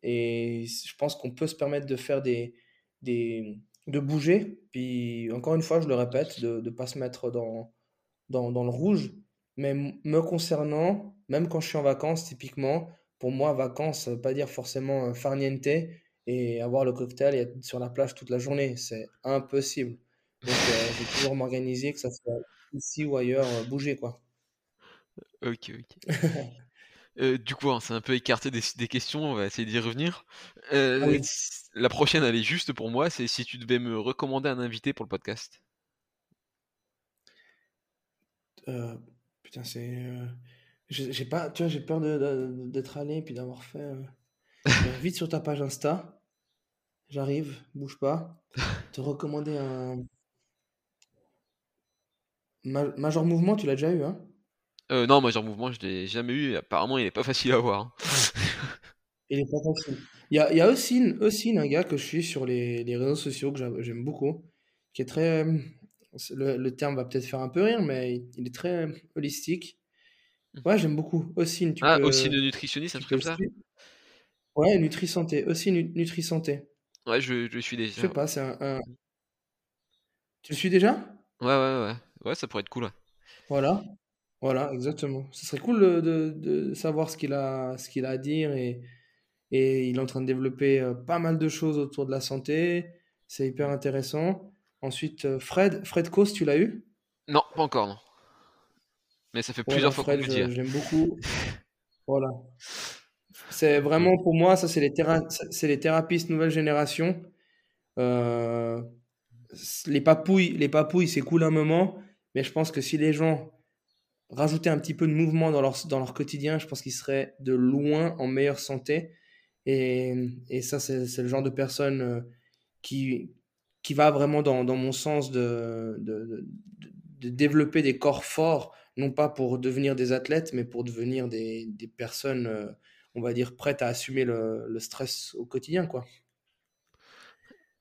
C: Et je pense qu'on peut se permettre de faire des, des, de bouger. Puis encore une fois, je le répète, de ne pas se mettre dans, dans, dans le rouge. Mais me concernant, même quand je suis en vacances, typiquement, pour moi, vacances, ça veut pas dire forcément farniente et avoir le cocktail et être sur la plage toute la journée. C'est impossible. Donc, euh, je vais toujours m'organiser, que ça soit ici ou ailleurs, euh, bouger, quoi.
B: Ok, ok. Euh, du coup, on s'est un peu écarté des, questions, on va essayer d'y revenir. La prochaine, elle est juste pour moi, c'est si tu devais me recommander un invité pour le podcast.
C: putain, c'est j'ai pas, tu vois, j'ai peur d'être allé puis d'avoir fait. Euh, vite sur ta page Insta. J'arrive, bouge pas. Te recommander un. Major Mouvement, tu l'as déjà eu, hein?
B: Euh, Non, Major Mouvement, je l'ai jamais eu. Apparemment, il est pas facile à voir. Hein.
C: il est pas facile. Il y a, il y a un gars que je suis sur les, les réseaux sociaux que j'aime beaucoup, qui est très. Le, le terme va peut-être faire un peu rire, mais il est très holistique. Ouais, j'aime beaucoup.
B: Tu ah, aussi de nutritionniste, un truc comme ça
C: Ouais, Nutri-Santé. Aussi Nutri-Santé.
B: Ouais, je, je suis déjà.
C: Je sais pas, c'est un, Tu le suis déjà?
B: Ouais, ouais, ouais. Ouais, ça pourrait être cool.
C: Voilà. Voilà, exactement. Ce serait cool de, de, savoir ce qu'il a, ce qu'il a à dire et, et il est en train de développer euh, pas mal de choses autour de la santé. C'est hyper intéressant. Ensuite, euh, Fred, Fred Kos, tu l'as eu?
B: Non, pas encore, non. Mais ça fait plusieurs fois qu'on
C: me J'aime beaucoup. voilà. C'est vraiment pour moi, ça, c'est les, c'est les thérapistes nouvelle génération. Euh, les papouilles, les papouilles c'est cool un moment, mais je pense que si les gens rajoutaient un petit peu de mouvement dans leur, dans leur quotidien, je pense qu'ils seraient de loin en meilleure santé. Et, et ça, c'est le genre de personne euh, qui, qui va vraiment dans, dans mon sens de, de, de, développer des corps forts non pas pour devenir des athlètes, mais pour devenir des, des personnes, euh, on va dire, prêtes à assumer le, le stress au quotidien, quoi.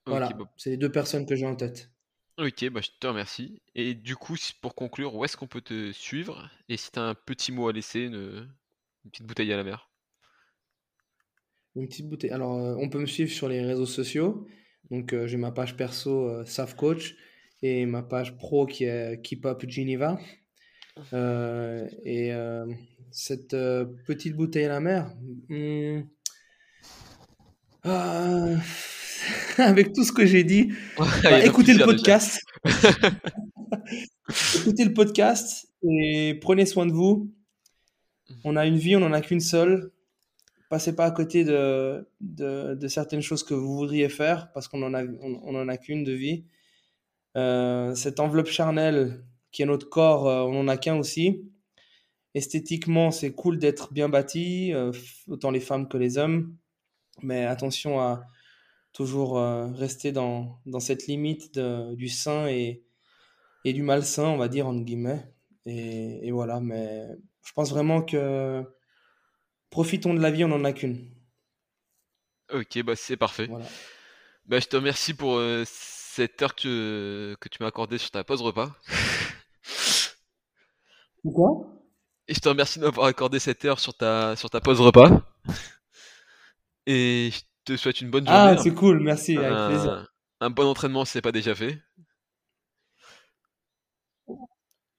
C: Voilà, c'est les deux personnes que j'ai en tête.
B: Ok, bah je te remercie. Et du coup, pour conclure, où est-ce qu'on peut te suivre? Et si tu as un petit mot à laisser, une, petite bouteille à la mer?
C: Une petite bouteille. Alors, euh, on peut me suivre sur les réseaux sociaux. Donc, euh, j'ai ma page perso euh, SAF Coach et ma page pro qui est Keep Up Geneva. Euh, et euh, cette euh, petite bouteille à la mer, hmm, euh, avec tout ce que j'ai dit, bah,
B: en
C: écoutez le podcast. Écoutez le podcast et prenez soin de vous. On a une vie, on n'en a qu'une seule. Passez pas à côté de, de, de certaines choses que vous voudriez faire parce qu'on en a, on, on en a qu'une de vie. Euh, cette enveloppe charnelle qui est notre corps, euh, on n'en a qu'un aussi. Esthétiquement, c'est cool d'être bien bâti, euh, autant les femmes que les hommes. Mais attention à toujours euh, rester dans, dans cette limite de- du sain et, et du malsain, on va dire, entre guillemets. Et, et voilà, mais je pense vraiment que profitons de la vie, on n'en a qu'une.
B: Ok, bah c'est parfait.
C: Voilà.
B: Bah je te remercie pour euh, cette heure que, que tu m'as accordée sur ta pause repas.
C: Pourquoi?
B: Et je te remercie de m'avoir accordé cette heure sur ta, sur ta pause repas. Et je te souhaite une bonne journée,
C: Ah, c'est cool, merci, avec plaisir.
B: un, un bon entraînement si c'est pas déjà fait.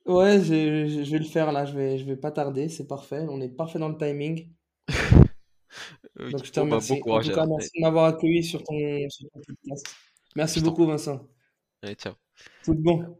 C: Ouais, je, je- je vais le faire là, je vais, je vais pas tarder, c'est parfait, on est parfait dans le timing. Donc je te
B: bon, bah, bon
C: remercie. En
B: courage
C: tout cas, merci de m'avoir accueilli sur ton, sur ton podcast. Merci beaucoup, Vincent.
B: Allez, ciao.
C: Tout de bon.